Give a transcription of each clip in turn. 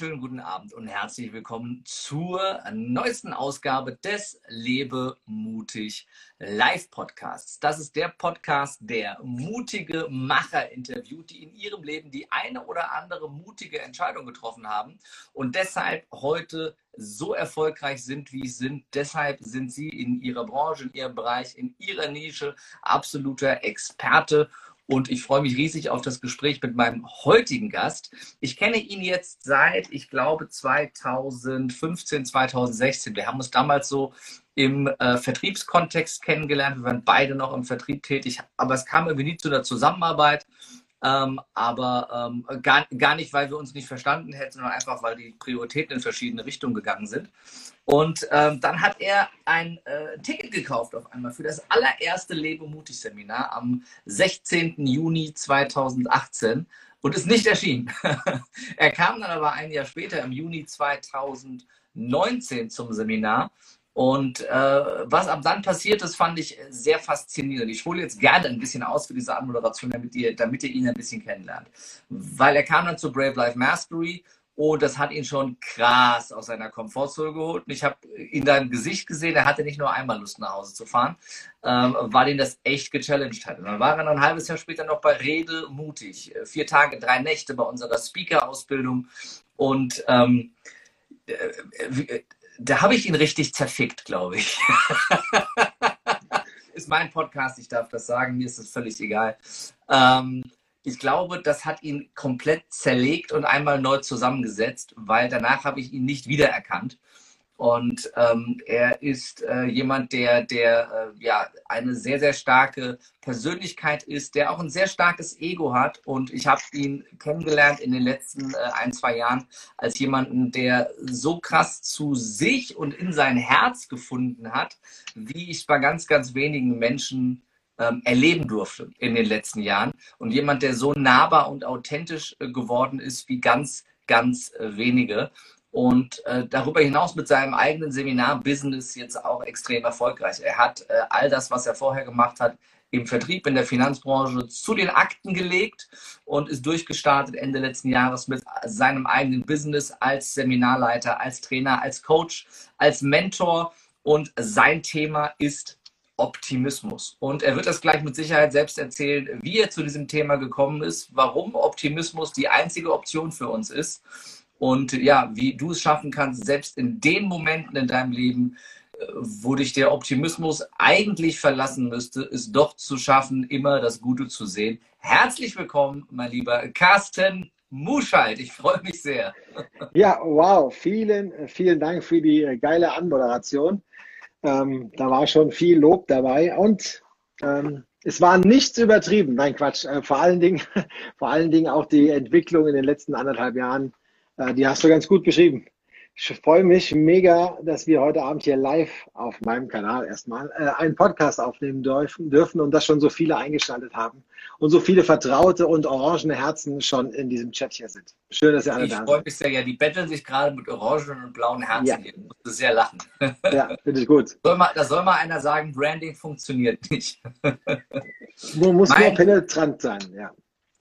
wunderschönen guten Abend und herzlich willkommen zur neuesten Ausgabe des Lebe mutig Live Podcasts. Das ist der Podcast, der mutige Macher interviewt, die in ihrem Leben die eine oder andere mutige Entscheidung getroffen haben und deshalb heute so erfolgreich sind, wie sie sind. Deshalb sind sie in ihrer Branche, in ihrem Bereich, in ihrer Nische absoluter Experte und ich freue mich riesig auf das Gespräch mit meinem heutigen Gast. Ich kenne ihn jetzt seit, ich glaube, 2015, 2016. Wir haben uns damals so im äh, Vertriebskontext kennengelernt. Wir waren beide noch im Vertrieb tätig, aber es kam irgendwie nie zu einer Zusammenarbeit. Ähm, aber ähm, gar, gar nicht, weil wir uns nicht verstanden hätten, sondern einfach, weil die Prioritäten in verschiedene Richtungen gegangen sind. Und ähm, dann hat er ein äh, Ticket gekauft auf einmal für das allererste Lebe mutig Seminar am 16. Juni 2018 und ist nicht erschienen. er kam dann aber ein Jahr später im Juni 2019 zum Seminar und äh, was ab dann passiert ist, fand ich sehr faszinierend. Ich hole jetzt gerne ein bisschen aus für diese Anmoderation, damit ihr, damit ihr ihn ein bisschen kennenlernt. Weil er kam dann zu Brave Life Mastery und das hat ihn schon krass aus seiner Komfortzone geholt. Und ich habe in deinem Gesicht gesehen, er hatte nicht nur einmal Lust nach Hause zu fahren, ähm, weil ihn das echt gechallenged hat. Und dann war er ein halbes Jahr später noch bei Rede mutig. Vier Tage, drei Nächte bei unserer Speaker-Ausbildung. Und ähm, äh, da habe ich ihn richtig zerfickt, glaube ich. ist mein Podcast, ich darf das sagen, mir ist das völlig egal. Ähm, ich glaube, das hat ihn komplett zerlegt und einmal neu zusammengesetzt, weil danach habe ich ihn nicht wiedererkannt. Und ähm, er ist äh, jemand, der, der äh, ja eine sehr, sehr starke Persönlichkeit ist, der auch ein sehr starkes Ego hat. Und ich habe ihn kennengelernt in den letzten äh, ein, zwei Jahren als jemanden, der so krass zu sich und in sein Herz gefunden hat, wie ich bei ganz, ganz wenigen Menschen ähm, erleben durfte in den letzten Jahren. Und jemand, der so nahbar und authentisch äh, geworden ist wie ganz, ganz äh, wenige und äh, darüber hinaus mit seinem eigenen Seminar-Business jetzt auch extrem erfolgreich. Er hat äh, all das, was er vorher gemacht hat, im Vertrieb, in der Finanzbranche zu den Akten gelegt und ist durchgestartet Ende letzten Jahres mit seinem eigenen Business als Seminarleiter, als Trainer, als Coach, als Mentor. Und sein Thema ist Optimismus. Und er wird das gleich mit Sicherheit selbst erzählen, wie er zu diesem Thema gekommen ist, warum Optimismus die einzige Option für uns ist und ja, wie du es schaffen kannst, selbst in den Momenten in deinem Leben, äh, wo dich der Optimismus eigentlich verlassen müsste, es doch zu schaffen, immer das Gute zu sehen. Herzlich willkommen, mein lieber Carsten Muscheid. Ich freue mich sehr. Ja, wow. Vielen, vielen Dank für die äh, geile Anmoderation. Ähm, da war schon viel Lob dabei und ähm, es war nichts übertrieben. Nein, Quatsch. Äh, vor allen Dingen, vor allen Dingen auch die Entwicklung in den letzten anderthalb Jahren die hast du ganz gut beschrieben. Ich freue mich mega, dass wir heute Abend hier live auf meinem Kanal erstmal äh, einen Podcast aufnehmen dürfen, und dass schon so viele eingeschaltet haben und so viele vertraute und orangene Herzen schon in diesem Chat hier sind. Schön, dass ihr alle ich da seid. Ich freue mich sehr. Ja, die betteln sich gerade mit orangenen und blauen Herzen ja. hier. Ich musste sehr lachen. Ja, finde ich gut. Soll mal, da soll mal einer sagen, Branding funktioniert nicht. Nur muss mein, nur penetrant sein, ja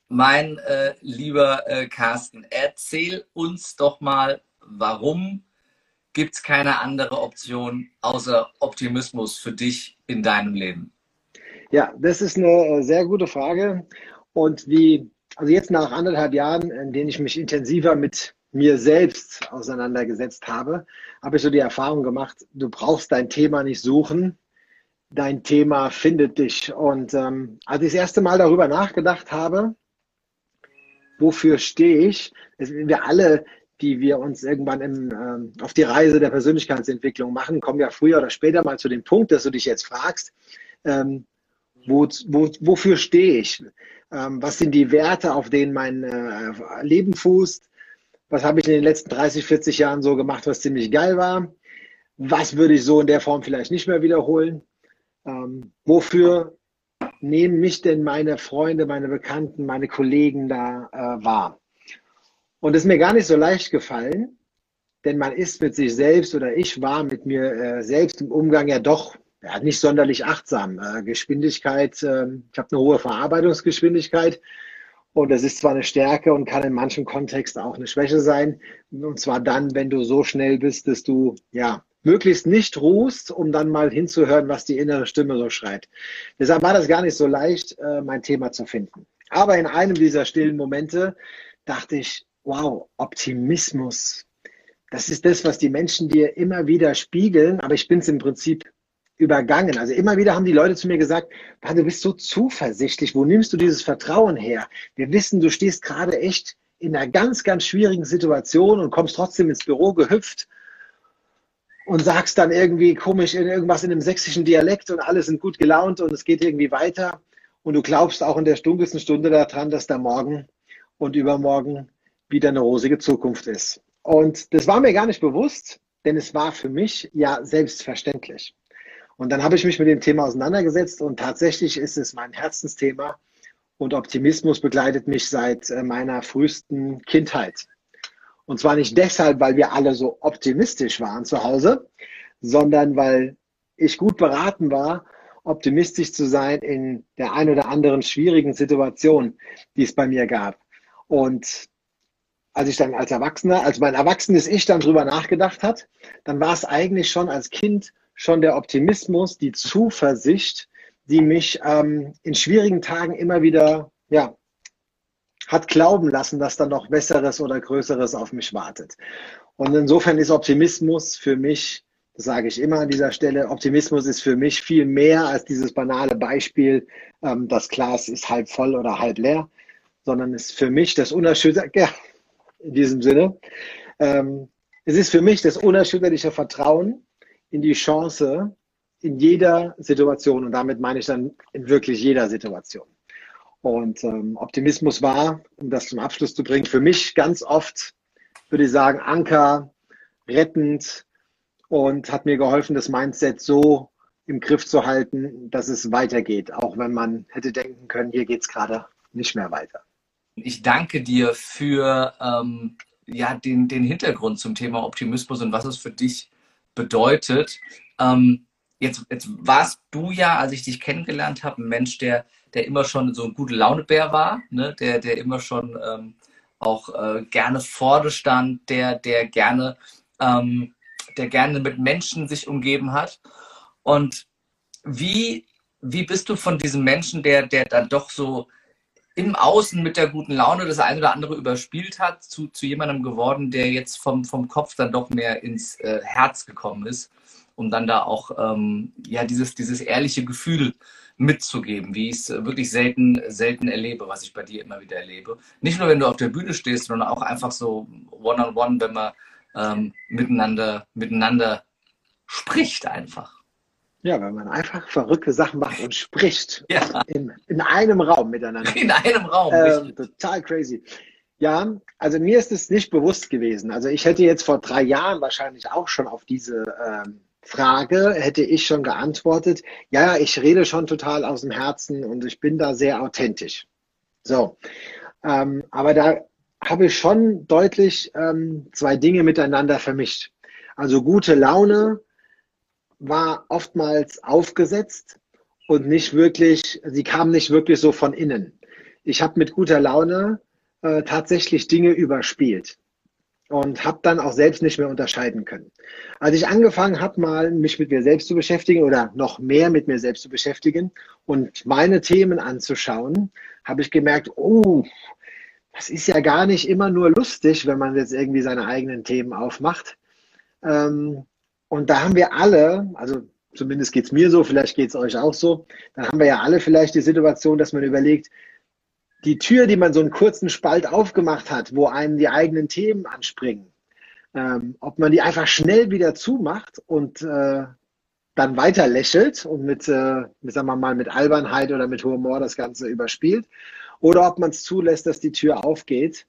mein äh, lieber äh, Carsten, erzähl uns doch mal, warum gibt es keine andere Option außer Optimismus für dich in deinem Leben? Ja, das ist eine äh, sehr gute Frage. Und wie, also jetzt nach anderthalb Jahren, in denen ich mich intensiver mit mir selbst auseinandergesetzt habe, habe ich so die Erfahrung gemacht, du brauchst dein Thema nicht suchen, dein Thema findet dich. Und ähm, als ich das erste Mal darüber nachgedacht habe, wofür stehe ich? Wir alle, die wir uns irgendwann im, ähm, auf die Reise der Persönlichkeitsentwicklung machen, kommen ja früher oder später mal zu dem Punkt, dass du dich jetzt fragst, ähm, wo, wo, wofür stehe ich? Ähm, was sind die Werte, auf denen mein äh, Leben fußt? Was habe ich in den letzten 30, 40 Jahren so gemacht, was ziemlich geil war? Was würde ich so in der Form vielleicht nicht mehr wiederholen? Ähm, wofür nehmen mich denn meine Freunde, meine Bekannten, meine Kollegen da äh, wahr? Und es ist mir gar nicht so leicht gefallen, denn man ist mit sich selbst oder ich war mit mir äh, selbst im Umgang ja doch ja, nicht sonderlich achtsam. Äh, Geschwindigkeit, äh, ich habe eine hohe Verarbeitungsgeschwindigkeit Und es ist zwar eine Stärke und kann in manchen Kontexten auch eine Schwäche sein. Und zwar dann, wenn du so schnell bist, dass du ja möglichst nicht ruhst, um dann mal hinzuhören, was die innere Stimme so schreit. Deshalb war das gar nicht so leicht, äh, mein Thema zu finden. Aber in einem dieser stillen Momente dachte ich, wow, Optimismus. Das ist das, was die Menschen dir immer wieder spiegeln, aber ich bin es im Prinzip übergangen. Also immer wieder haben die Leute zu mir gesagt, du bist so zuversichtlich, wo nimmst du dieses Vertrauen her? Wir wissen, du stehst gerade echt in einer ganz, ganz schwierigen Situation und kommst trotzdem ins Büro gehüpft und sagst dann irgendwie komisch in irgendwas in einem sächsischen Dialekt und alle sind gut gelaunt und es geht irgendwie weiter. Und du glaubst auch in der dunkelsten Stunde daran, dass da morgen und übermorgen wieder eine rosige Zukunft ist. Und das war mir gar nicht bewusst, denn es war für mich ja selbstverständlich. Und dann habe ich mich mit dem Thema auseinandergesetzt und tatsächlich ist es mein Herzensthema und Optimismus begleitet mich seit äh, meiner frühesten Kindheit. Und zwar nicht deshalb, weil wir alle so optimistisch waren zu Hause, sondern weil ich gut beraten war, optimistisch zu sein in der ein oder anderen schwierigen Situation, die es bei mir gab. Und als ich dann als Erwachsener, als mein erwachsenes Ich dann drüber nachgedacht hat, dann war es eigentlich schon als Kind schon der Optimismus, die Zuversicht, die mich ähm, in schwierigen Tagen immer wieder ja, hat glauben lassen, dass da noch Besseres oder Größeres auf mich wartet. Und insofern ist Optimismus für mich, das sage ich immer an dieser Stelle, Optimismus ist für mich viel mehr als dieses banale Beispiel, ähm, das Glas ist halb voll oder halb leer, sondern ist für mich das unerschütterliche, ja, in diesem Sinne, ähm, es ist für mich das unerschütterliche Vertrauen, in die Chance in jeder Situation und damit meine ich dann in wirklich jeder Situation. Und ähm, Optimismus war, um das zum Abschluss zu bringen, für mich ganz oft, würde ich sagen, Anker, rettend und hat mir geholfen, das Mindset so im Griff zu halten, dass es weitergeht, auch wenn man hätte denken können, hier geht es gerade nicht mehr weiter. Ich danke dir für ähm, ja, den, den Hintergrund zum Thema Optimismus und was es für dich bedeutet. Ähm, jetzt, jetzt warst du ja, als ich dich kennengelernt habe, ein Mensch, der, der immer schon so ein gute Launebär war, ne? der, der immer schon ähm, auch äh, gerne vorne stand, der, der gerne, ähm, der gerne mit Menschen sich umgeben hat. Und wie, wie bist du von diesem Menschen, der, der dann doch so im Außen mit der guten Laune das eine oder andere überspielt hat, zu, zu jemandem geworden, der jetzt vom, vom Kopf dann doch mehr ins äh, Herz gekommen ist, um dann da auch ähm, ja, dieses, dieses ehrliche Gefühl mitzugeben, wie ich es wirklich selten, selten erlebe, was ich bei dir immer wieder erlebe. Nicht nur, wenn du auf der Bühne stehst, sondern auch einfach so one-on-one, -on -one, wenn man ähm, miteinander, miteinander spricht einfach. Ja, wenn man einfach verrückte Sachen macht und spricht. Ja. In, in einem Raum miteinander. In einem Raum. Ähm, total crazy. Ja, also mir ist es nicht bewusst gewesen. Also ich hätte jetzt vor drei Jahren wahrscheinlich auch schon auf diese ähm, Frage, hätte ich schon geantwortet, ja, ich rede schon total aus dem Herzen und ich bin da sehr authentisch. So, ähm, aber da habe ich schon deutlich ähm, zwei Dinge miteinander vermischt. Also gute Laune war oftmals aufgesetzt und nicht wirklich, sie kam nicht wirklich so von innen. Ich habe mit guter Laune äh, tatsächlich Dinge überspielt und habe dann auch selbst nicht mehr unterscheiden können. Als ich angefangen habe, mal mich mit mir selbst zu beschäftigen oder noch mehr mit mir selbst zu beschäftigen und meine Themen anzuschauen, habe ich gemerkt, oh, das ist ja gar nicht immer nur lustig, wenn man jetzt irgendwie seine eigenen Themen aufmacht. Ähm, und da haben wir alle, also zumindest geht es mir so, vielleicht geht es euch auch so, dann haben wir ja alle vielleicht die Situation, dass man überlegt, die Tür, die man so einen kurzen Spalt aufgemacht hat, wo einem die eigenen Themen anspringen, ähm, ob man die einfach schnell wieder zumacht und äh, dann weiter lächelt und mit, äh, sagen wir mal, mit Albernheit oder mit Humor das Ganze überspielt, oder ob man es zulässt, dass die Tür aufgeht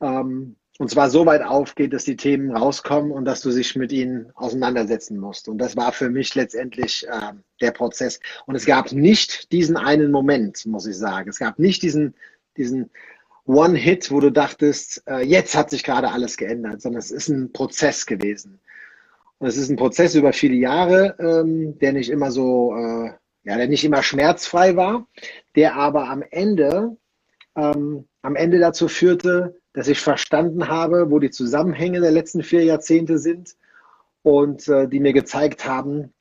ähm, und zwar so weit aufgeht, dass die Themen rauskommen und dass du dich mit ihnen auseinandersetzen musst. Und das war für mich letztendlich äh, der Prozess. Und es gab nicht diesen einen Moment, muss ich sagen. Es gab nicht diesen, diesen One-Hit, wo du dachtest, äh, jetzt hat sich gerade alles geändert, sondern es ist ein Prozess gewesen. Und es ist ein Prozess über viele Jahre, ähm, der nicht immer so, äh, ja, der nicht immer schmerzfrei war, der aber am Ende ähm, am Ende dazu führte, dass ich verstanden habe, wo die Zusammenhänge der letzten vier Jahrzehnte sind und äh, die mir gezeigt haben,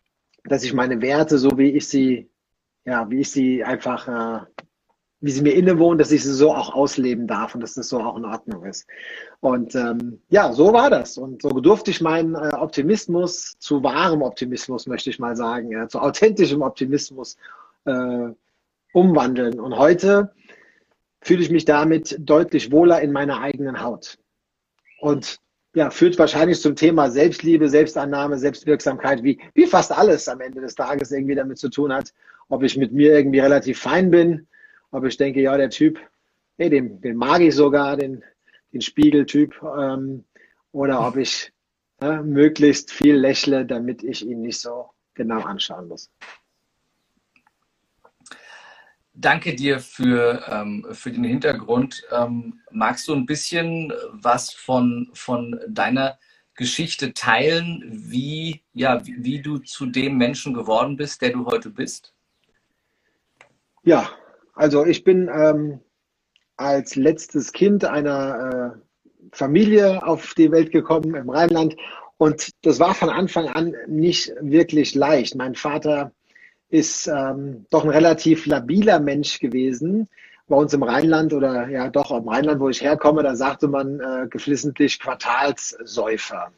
dass ich meine Werte, so wie ich sie, ja, wie ich sie einfach, äh, wie sie mir innewohnen, dass ich sie so auch ausleben darf und dass das so auch in Ordnung ist. Und ähm, ja, so war das. Und so durfte ich meinen äh, Optimismus zu wahrem Optimismus, möchte ich mal sagen, zu authentischem Optimismus äh, umwandeln. Und heute fühle ich mich damit deutlich wohler in meiner eigenen Haut. Und ja, führt wahrscheinlich zum Thema Selbstliebe, Selbstannahme, Selbstwirksamkeit, wie, wie fast alles am Ende des Tages irgendwie damit zu tun hat, ob ich mit mir irgendwie relativ fein bin, ob ich denke, ja, der Typ, hey, den, den mag ich sogar, den, den Spiegeltyp, ähm, oder ob ich äh, möglichst viel lächle, damit ich ihn nicht so genau anschauen muss. Danke dir für, ähm, für den Hintergrund. Ähm, magst du ein bisschen was von, von deiner Geschichte teilen, wie, ja, wie, wie du zu dem Menschen geworden bist, der du heute bist? Ja, also ich bin ähm, als letztes Kind einer äh, Familie auf die Welt gekommen im Rheinland und das war von Anfang an nicht wirklich leicht. Mein Vater ist ähm, doch ein relativ labiler Mensch gewesen. Bei uns im Rheinland oder ja doch im Rheinland, wo ich herkomme, da sagte man äh, geflissentlich Quartalssäufer.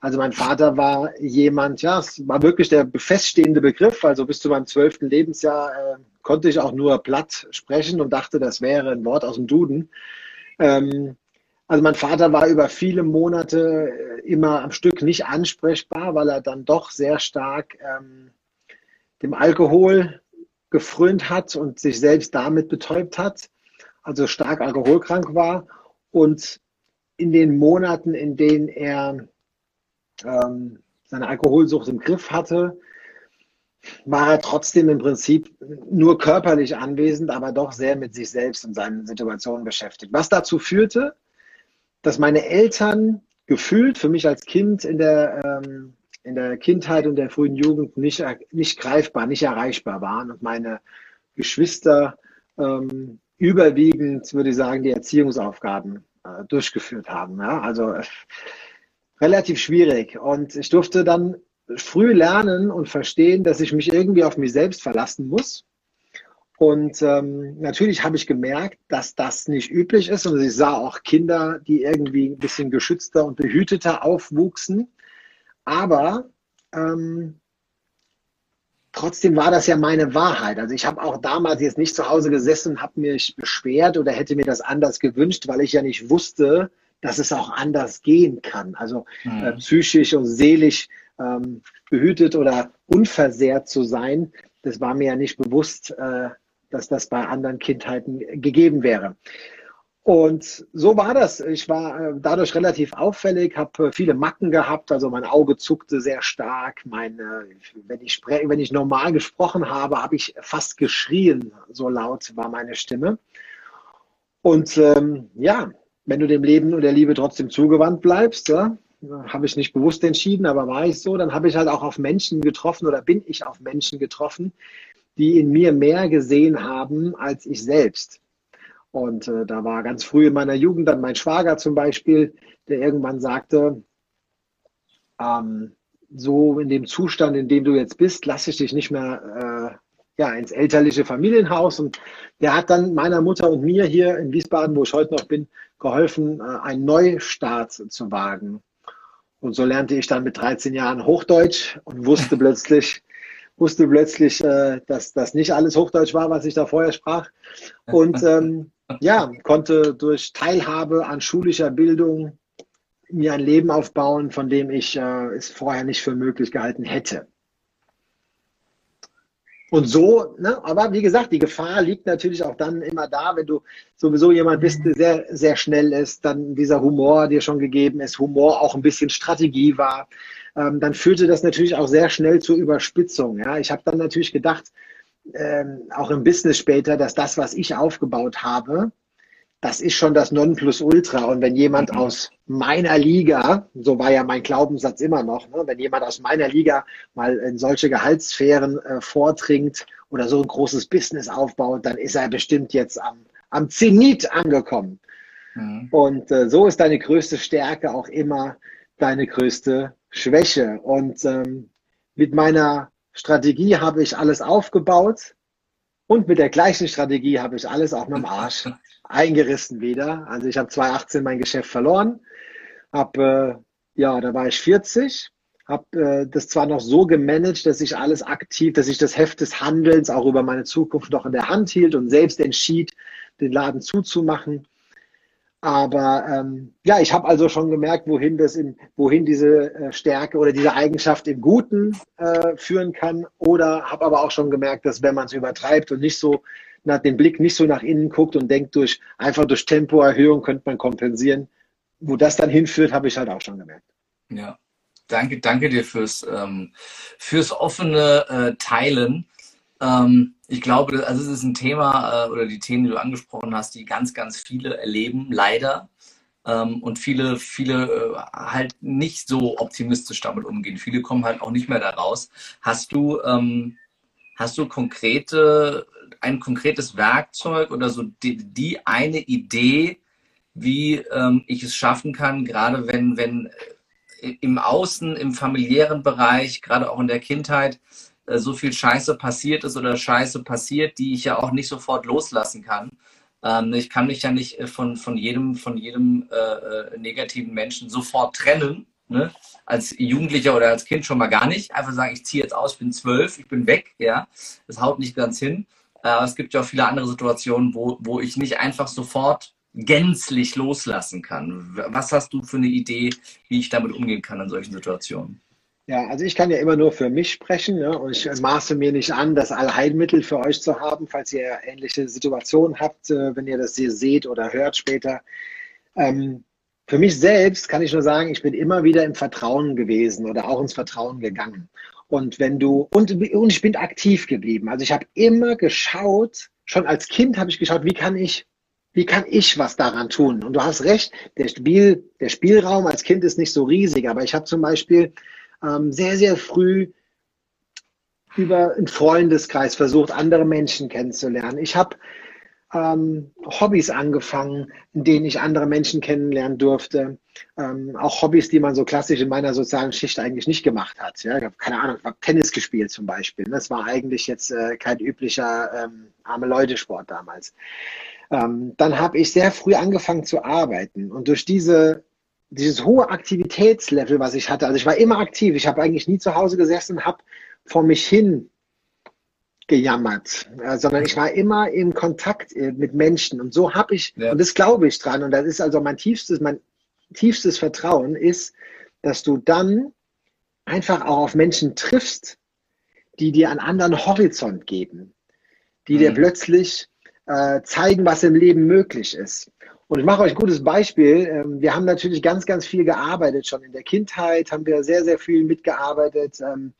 Also mein Vater war jemand, ja, es war wirklich der feststehende Begriff. Also bis zu meinem zwölften Lebensjahr äh, konnte ich auch nur platt sprechen und dachte, das wäre ein Wort aus dem Duden. Ähm, also mein Vater war über viele Monate äh, immer am Stück nicht ansprechbar, weil er dann doch sehr stark ähm, dem Alkohol gefrönt hat und sich selbst damit betäubt hat, also stark alkoholkrank war. Und in den Monaten, in denen er ähm, seine Alkoholsucht im Griff hatte, war er trotzdem im Prinzip nur körperlich anwesend, aber doch sehr mit sich selbst und seinen Situationen beschäftigt. Was dazu führte, dass meine Eltern gefühlt für mich als Kind in der ähm, in der Kindheit und der frühen Jugend nicht, nicht greifbar, nicht erreichbar waren und meine Geschwister ähm, überwiegend, würde ich sagen, die Erziehungsaufgaben äh, durchgeführt haben. Ja? Also äh, relativ schwierig. Und ich durfte dann früh lernen und verstehen, dass ich mich irgendwie auf mich selbst verlassen muss. Und ähm, natürlich habe ich gemerkt, dass das nicht üblich ist. Und ich sah auch Kinder, die irgendwie ein bisschen geschützter und behüteter aufwuchsen. Aber ähm, trotzdem war das ja meine Wahrheit. Also ich habe auch damals jetzt nicht zu Hause gesessen und habe mich beschwert oder hätte mir das anders gewünscht, weil ich ja nicht wusste, dass es auch anders gehen kann. Also mhm. äh, psychisch und seelisch ähm, behütet oder unversehrt zu sein, das war mir ja nicht bewusst, äh, dass das bei anderen Kindheiten gegeben wäre. Und so war das. Ich war äh, dadurch relativ auffällig, habe äh, viele Macken gehabt, also mein Auge zuckte sehr stark. Meine, wenn, ich wenn ich normal gesprochen habe, habe ich fast geschrien, so laut war meine Stimme. Und ähm, ja, wenn du dem Leben und der Liebe trotzdem zugewandt bleibst, ja, habe ich nicht bewusst entschieden, aber war ich so, dann habe ich halt auch auf Menschen getroffen oder bin ich auf Menschen getroffen, die in mir mehr gesehen haben als ich selbst. Und äh, da war ganz früh in meiner Jugend dann mein Schwager zum Beispiel, der irgendwann sagte, ähm, so in dem Zustand, in dem du jetzt bist, lasse ich dich nicht mehr äh, ja, ins elterliche Familienhaus. Und der hat dann meiner Mutter und mir hier in Wiesbaden, wo ich heute noch bin, geholfen, äh, einen Neustart zu wagen. Und so lernte ich dann mit 13 Jahren Hochdeutsch und wusste plötzlich, wusste plötzlich, äh, dass das nicht alles Hochdeutsch war, was ich da vorher sprach. Und ähm, ja, konnte durch Teilhabe an schulischer Bildung mir ein Leben aufbauen, von dem ich äh, es vorher nicht für möglich gehalten hätte. Und so, ne, aber wie gesagt, die Gefahr liegt natürlich auch dann immer da, wenn du sowieso jemand bist, der sehr, sehr schnell ist, dann dieser Humor dir schon gegeben ist, Humor auch ein bisschen Strategie war, ähm, dann führte das natürlich auch sehr schnell zur Überspitzung. Ja, ich habe dann natürlich gedacht, ähm, auch im Business später, dass das, was ich aufgebaut habe, das ist schon das Nonplusultra. Und wenn jemand mhm. aus meiner Liga, so war ja mein Glaubenssatz immer noch, ne, wenn jemand aus meiner Liga mal in solche Gehaltssphären äh, vordringt oder so ein großes Business aufbaut, dann ist er bestimmt jetzt am, am Zenit angekommen. Mhm. Und äh, so ist deine größte Stärke auch immer deine größte Schwäche. Und ähm, mit meiner Strategie habe ich alles aufgebaut und mit der gleichen Strategie habe ich alles auch mit dem Arsch eingerissen wieder. Also ich habe 2018 mein Geschäft verloren, habe, äh, ja, da war ich 40, habe äh, das zwar noch so gemanagt, dass ich alles aktiv, dass ich das Heft des Handelns auch über meine Zukunft noch in der Hand hielt und selbst entschied, den Laden zuzumachen. Aber ähm, ja, ich habe also schon gemerkt, wohin das in, wohin diese äh, Stärke oder diese Eigenschaft im Guten äh, führen kann. Oder habe aber auch schon gemerkt, dass wenn man es übertreibt und nicht so nach den Blick nicht so nach innen guckt und denkt, durch einfach durch Tempoerhöhung könnte man kompensieren. Wo das dann hinführt, habe ich halt auch schon gemerkt. Ja, danke, danke dir fürs, ähm, fürs offene äh, Teilen. Ähm, ich glaube, also es ist ein Thema äh, oder die Themen, die du angesprochen hast, die ganz, ganz viele erleben, leider. Ähm, und viele, viele äh, halt nicht so optimistisch damit umgehen. Viele kommen halt auch nicht mehr da raus. Hast du, ähm, hast du konkrete, ein konkretes Werkzeug oder so die, die eine Idee, wie ähm, ich es schaffen kann, gerade wenn, wenn äh, im Außen, im familiären Bereich, gerade auch in der Kindheit, äh, so viel Scheiße passiert ist oder Scheiße passiert, die ich ja auch nicht sofort loslassen kann. Ähm, ich kann mich ja nicht äh, von, von jedem, von jedem äh, äh, negativen Menschen sofort trennen. Ne? Als Jugendlicher oder als Kind schon mal gar nicht. Einfach sagen, ich ziehe jetzt aus, ich bin zwölf, ich bin weg. Ja, das haut nicht ganz hin. Aber es gibt ja auch viele andere Situationen, wo, wo ich nicht einfach sofort gänzlich loslassen kann. Was hast du für eine Idee, wie ich damit umgehen kann in solchen Situationen? Ja, also ich kann ja immer nur für mich sprechen ne? und ich maße mir nicht an, das Allheilmittel für euch zu haben, falls ihr ähnliche Situationen habt, äh, wenn ihr das hier seht oder hört später. Ähm, für mich selbst kann ich nur sagen, ich bin immer wieder im Vertrauen gewesen oder auch ins Vertrauen gegangen. Und wenn du, und, und ich bin aktiv geblieben. Also ich habe immer geschaut, schon als Kind habe ich geschaut, wie kann ich, wie kann ich was daran tun? Und du hast recht, der, Spiel, der Spielraum als Kind ist nicht so riesig, aber ich habe zum Beispiel ähm, sehr, sehr früh über einen Freundeskreis versucht, andere Menschen kennenzulernen. Ich habe ähm, Hobbys angefangen, in denen ich andere Menschen kennenlernen durfte. Ähm, auch Hobbys, die man so klassisch in meiner sozialen Schicht eigentlich nicht gemacht hat. Ja, ich habe keine Ahnung, ich habe Tennis gespielt zum Beispiel. Das war eigentlich jetzt äh, kein üblicher ähm, arme Leute-Sport damals. Ähm, dann habe ich sehr früh angefangen zu arbeiten und durch diese dieses hohe Aktivitätslevel, was ich hatte, also ich war immer aktiv, ich habe eigentlich nie zu Hause gesessen, habe vor mich hin gejammert, äh, sondern ich war immer in Kontakt äh, mit Menschen und so habe ich, ja. und das glaube ich dran, und das ist also mein tiefstes, mein tiefstes Vertrauen ist, dass du dann einfach auch auf Menschen triffst, die dir einen anderen Horizont geben, die mhm. dir plötzlich äh, zeigen, was im Leben möglich ist. Und ich mache euch ein gutes Beispiel. Ähm, wir haben natürlich ganz, ganz viel gearbeitet. Schon in der Kindheit haben wir sehr, sehr viel mitgearbeitet. Ähm,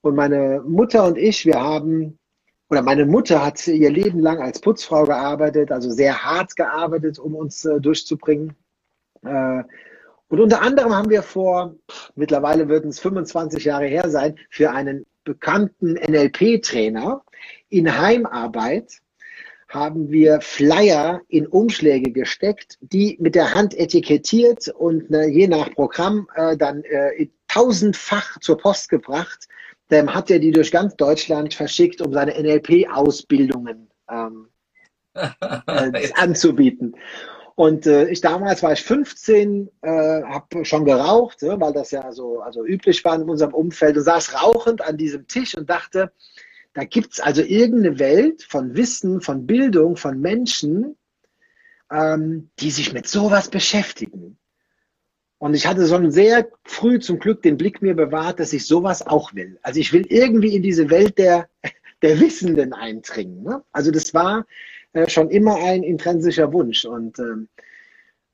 und meine Mutter und ich, wir haben, oder meine Mutter hat ihr Leben lang als Putzfrau gearbeitet, also sehr hart gearbeitet, um uns äh, durchzubringen. Äh, und unter anderem haben wir vor, mittlerweile würden es 25 Jahre her sein, für einen bekannten NLP-Trainer in Heimarbeit haben wir Flyer in Umschläge gesteckt, die mit der Hand etikettiert und ne, je nach Programm äh, dann äh, tausendfach zur Post gebracht. Dann hat er die durch ganz Deutschland verschickt, um seine NLP-Ausbildungen ähm, äh, anzubieten. Und äh, ich damals war ich 15, äh, habe schon geraucht, ne, weil das ja so also üblich war in unserem Umfeld und saß rauchend an diesem Tisch und dachte, da gibt es also irgendeine Welt von Wissen, von Bildung, von Menschen, ähm, die sich mit sowas beschäftigen. Und ich hatte schon sehr früh zum Glück den Blick mir bewahrt, dass ich sowas auch will. Also ich will irgendwie in diese Welt der, der Wissenden eindringen. Ne? Also das war äh, schon immer ein intrinsischer Wunsch. Und ähm,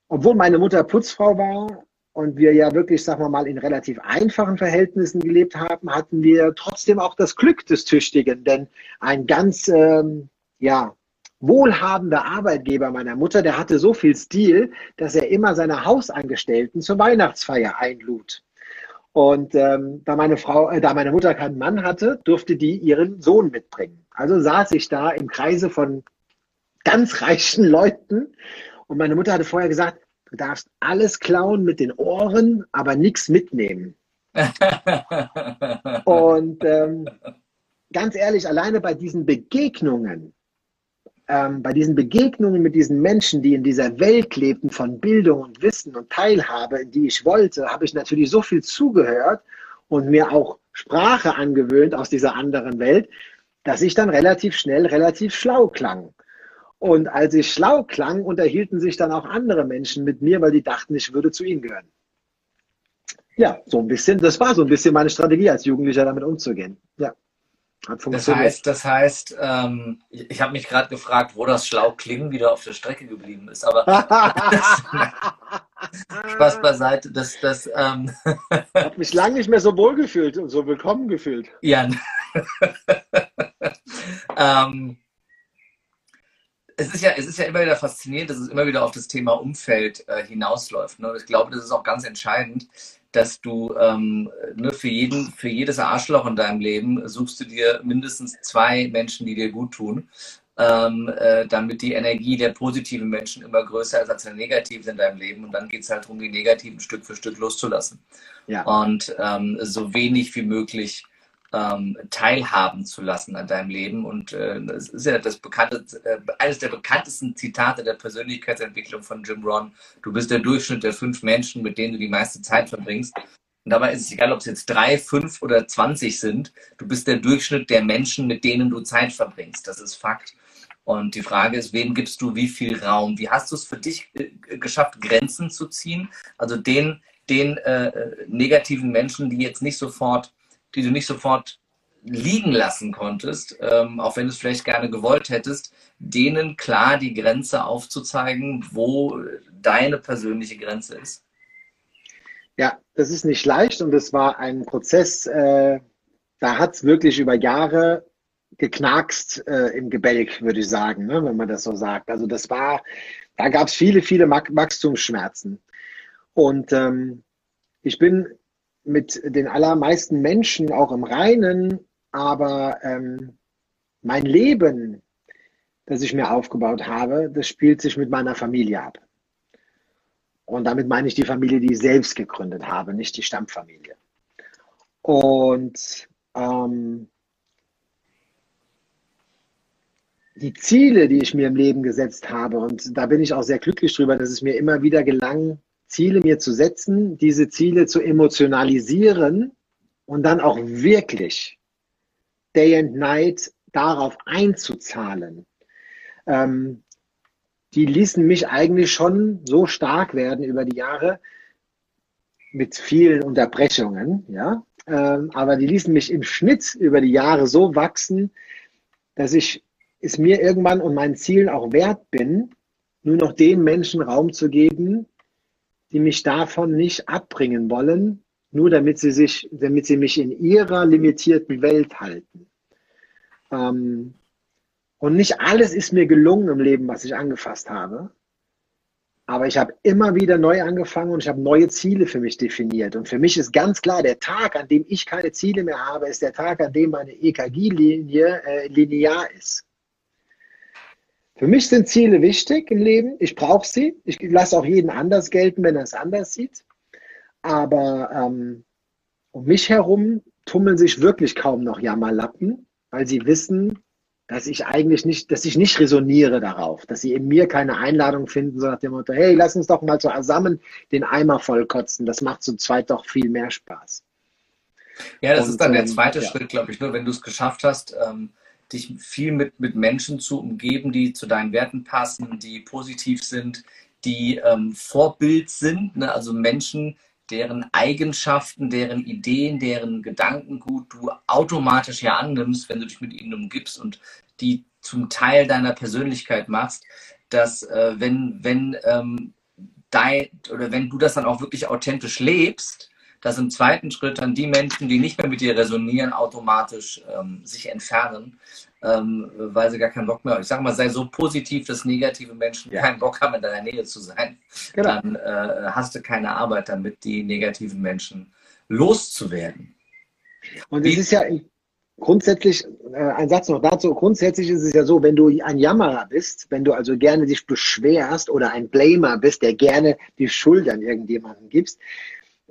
obwohl meine Mutter Putzfrau war, und wir ja wirklich, sagen wir mal, in relativ einfachen Verhältnissen gelebt haben, hatten wir trotzdem auch das Glück des Tüchtigen. Denn ein ganz, ähm, ja, wohlhabender Arbeitgeber meiner Mutter, der hatte so viel Stil, dass er immer seine Hausangestellten zur Weihnachtsfeier einlud. Und ähm, da meine Frau, äh, da meine Mutter keinen Mann hatte, durfte die ihren Sohn mitbringen. Also saß ich da im Kreise von ganz reichen Leuten. Und meine Mutter hatte vorher gesagt, du darfst alles klauen mit den Ohren, aber nichts mitnehmen. und ähm, ganz ehrlich, alleine bei diesen Begegnungen, ähm, bei diesen Begegnungen mit diesen Menschen, die in dieser Welt lebten von Bildung und Wissen und Teilhabe, die ich wollte, habe ich natürlich so viel zugehört und mir auch Sprache angewöhnt aus dieser anderen Welt, dass ich dann relativ schnell relativ schlau klang. Und als ich schlau klang, unterhielten sich dann auch andere Menschen mit mir, weil die dachten, ich würde zu ihnen gehören. Ja, so ein bisschen, das war so ein bisschen meine Strategie als Jugendlicher, damit umzugehen. Ja. Hat funktioniert. Das heißt, das heißt ähm, ich, habe mich gerade gefragt, wo das schlau klingen wieder auf der Strecke geblieben ist. Aber Spaß beiseite. Das, das, ähm, ich habe mich lange nicht mehr so wohl gefühlt und so willkommen gefühlt. Ja. ähm, es ist ja, es ist ja immer wieder faszinierend, dass es immer wieder auf das Thema Umfeld äh, hinausläuft. Ne? Ich glaube, das ist auch ganz entscheidend, dass du ähm, ne, für, jeden, für jedes Arschloch in deinem Leben suchst du dir mindestens zwei Menschen, die dir gut tun, ähm, äh, damit die Energie der positiven Menschen immer größer ist als der negativen in deinem Leben. Und dann geht es halt darum, die negativen Stück für Stück loszulassen. Ja. Und ähm, so wenig wie möglich ähm, teilhaben zu lassen an deinem Leben. Und äh, das ist ja das bekannte, äh, eines der bekanntesten Zitate der Persönlichkeitsentwicklung von Jim Ron. Du bist der Durchschnitt der fünf Menschen, mit denen du die meiste Zeit verbringst. Und dabei ist es egal, ob es jetzt drei, fünf oder zwanzig sind. Du bist der Durchschnitt der Menschen, mit denen du Zeit verbringst. Das ist Fakt. Und die Frage ist, wem gibst du wie viel Raum? Wie hast du es für dich äh, geschafft, Grenzen zu ziehen? Also den, den äh, negativen Menschen, die jetzt nicht sofort die du nicht sofort liegen lassen konntest, ähm, auch wenn du es vielleicht gerne gewollt hättest, denen klar die Grenze aufzuzeigen, wo deine persönliche Grenze ist? Ja, das ist nicht leicht und es war ein Prozess, äh, da hat es wirklich über Jahre geknackst äh, im Gebälk, würde ich sagen, ne, wenn man das so sagt. Also das war, da gab es viele, viele Wachstumsschmerzen. Und ähm, ich bin mit den allermeisten Menschen auch im Reinen, aber ähm, mein Leben, das ich mir aufgebaut habe, das spielt sich mit meiner Familie ab. Und damit meine ich die Familie, die ich selbst gegründet habe, nicht die Stammfamilie. Und ähm, die Ziele, die ich mir im Leben gesetzt habe, und da bin ich auch sehr glücklich drüber, dass es mir immer wieder gelang, Ziele mir zu setzen, diese Ziele zu emotionalisieren und dann auch wirklich Day and Night darauf einzuzahlen. Ähm, die ließen mich eigentlich schon so stark werden über die Jahre mit vielen Unterbrechungen, ja. Ähm, aber die ließen mich im Schnitt über die Jahre so wachsen, dass ich es mir irgendwann und meinen Zielen auch wert bin, nur noch den Menschen Raum zu geben, die mich davon nicht abbringen wollen, nur damit sie sich, damit sie mich in ihrer limitierten Welt halten. Ähm, und nicht alles ist mir gelungen im Leben, was ich angefasst habe. Aber ich habe immer wieder neu angefangen und ich habe neue Ziele für mich definiert. Und für mich ist ganz klar, der Tag, an dem ich keine Ziele mehr habe, ist der Tag, an dem meine EKG-Linie äh, linear ist. Für mich sind Ziele wichtig im Leben. Ich brauche sie. Ich lasse auch jeden anders gelten, wenn er es anders sieht. Aber ähm, um mich herum tummeln sich wirklich kaum noch Jammerlappen, weil sie wissen, dass ich eigentlich nicht, dass ich nicht resoniere darauf, dass sie in mir keine Einladung finden, so nach dem Motto, hey, lass uns doch mal zusammen den Eimer vollkotzen. Das macht zu zweit doch viel mehr Spaß. Ja, das Und, ist dann der zweite ähm, Schritt, glaube ich, nur wenn du es geschafft hast, ähm, dich viel mit, mit Menschen zu umgeben, die zu deinen Werten passen, die positiv sind, die ähm, Vorbild sind, ne? also Menschen, deren Eigenschaften, deren Ideen, deren Gedankengut du automatisch ja annimmst, wenn du dich mit ihnen umgibst und die zum Teil deiner Persönlichkeit machst, dass äh, wenn, wenn ähm, dein oder wenn du das dann auch wirklich authentisch lebst, dass im zweiten Schritt dann die Menschen, die nicht mehr mit dir resonieren, automatisch ähm, sich entfernen, ähm, weil sie gar keinen Bock mehr haben. Ich sage mal, sei so positiv, dass negative Menschen ja. keinen Bock haben, in deiner Nähe zu sein. Genau. Dann äh, hast du keine Arbeit damit, die negativen Menschen loszuwerden. Und es ist ja, grundsätzlich, äh, ein Satz noch dazu, grundsätzlich ist es ja so, wenn du ein Jammerer bist, wenn du also gerne dich beschwerst oder ein Blamer bist, der gerne die Schuld an irgendjemanden gibst,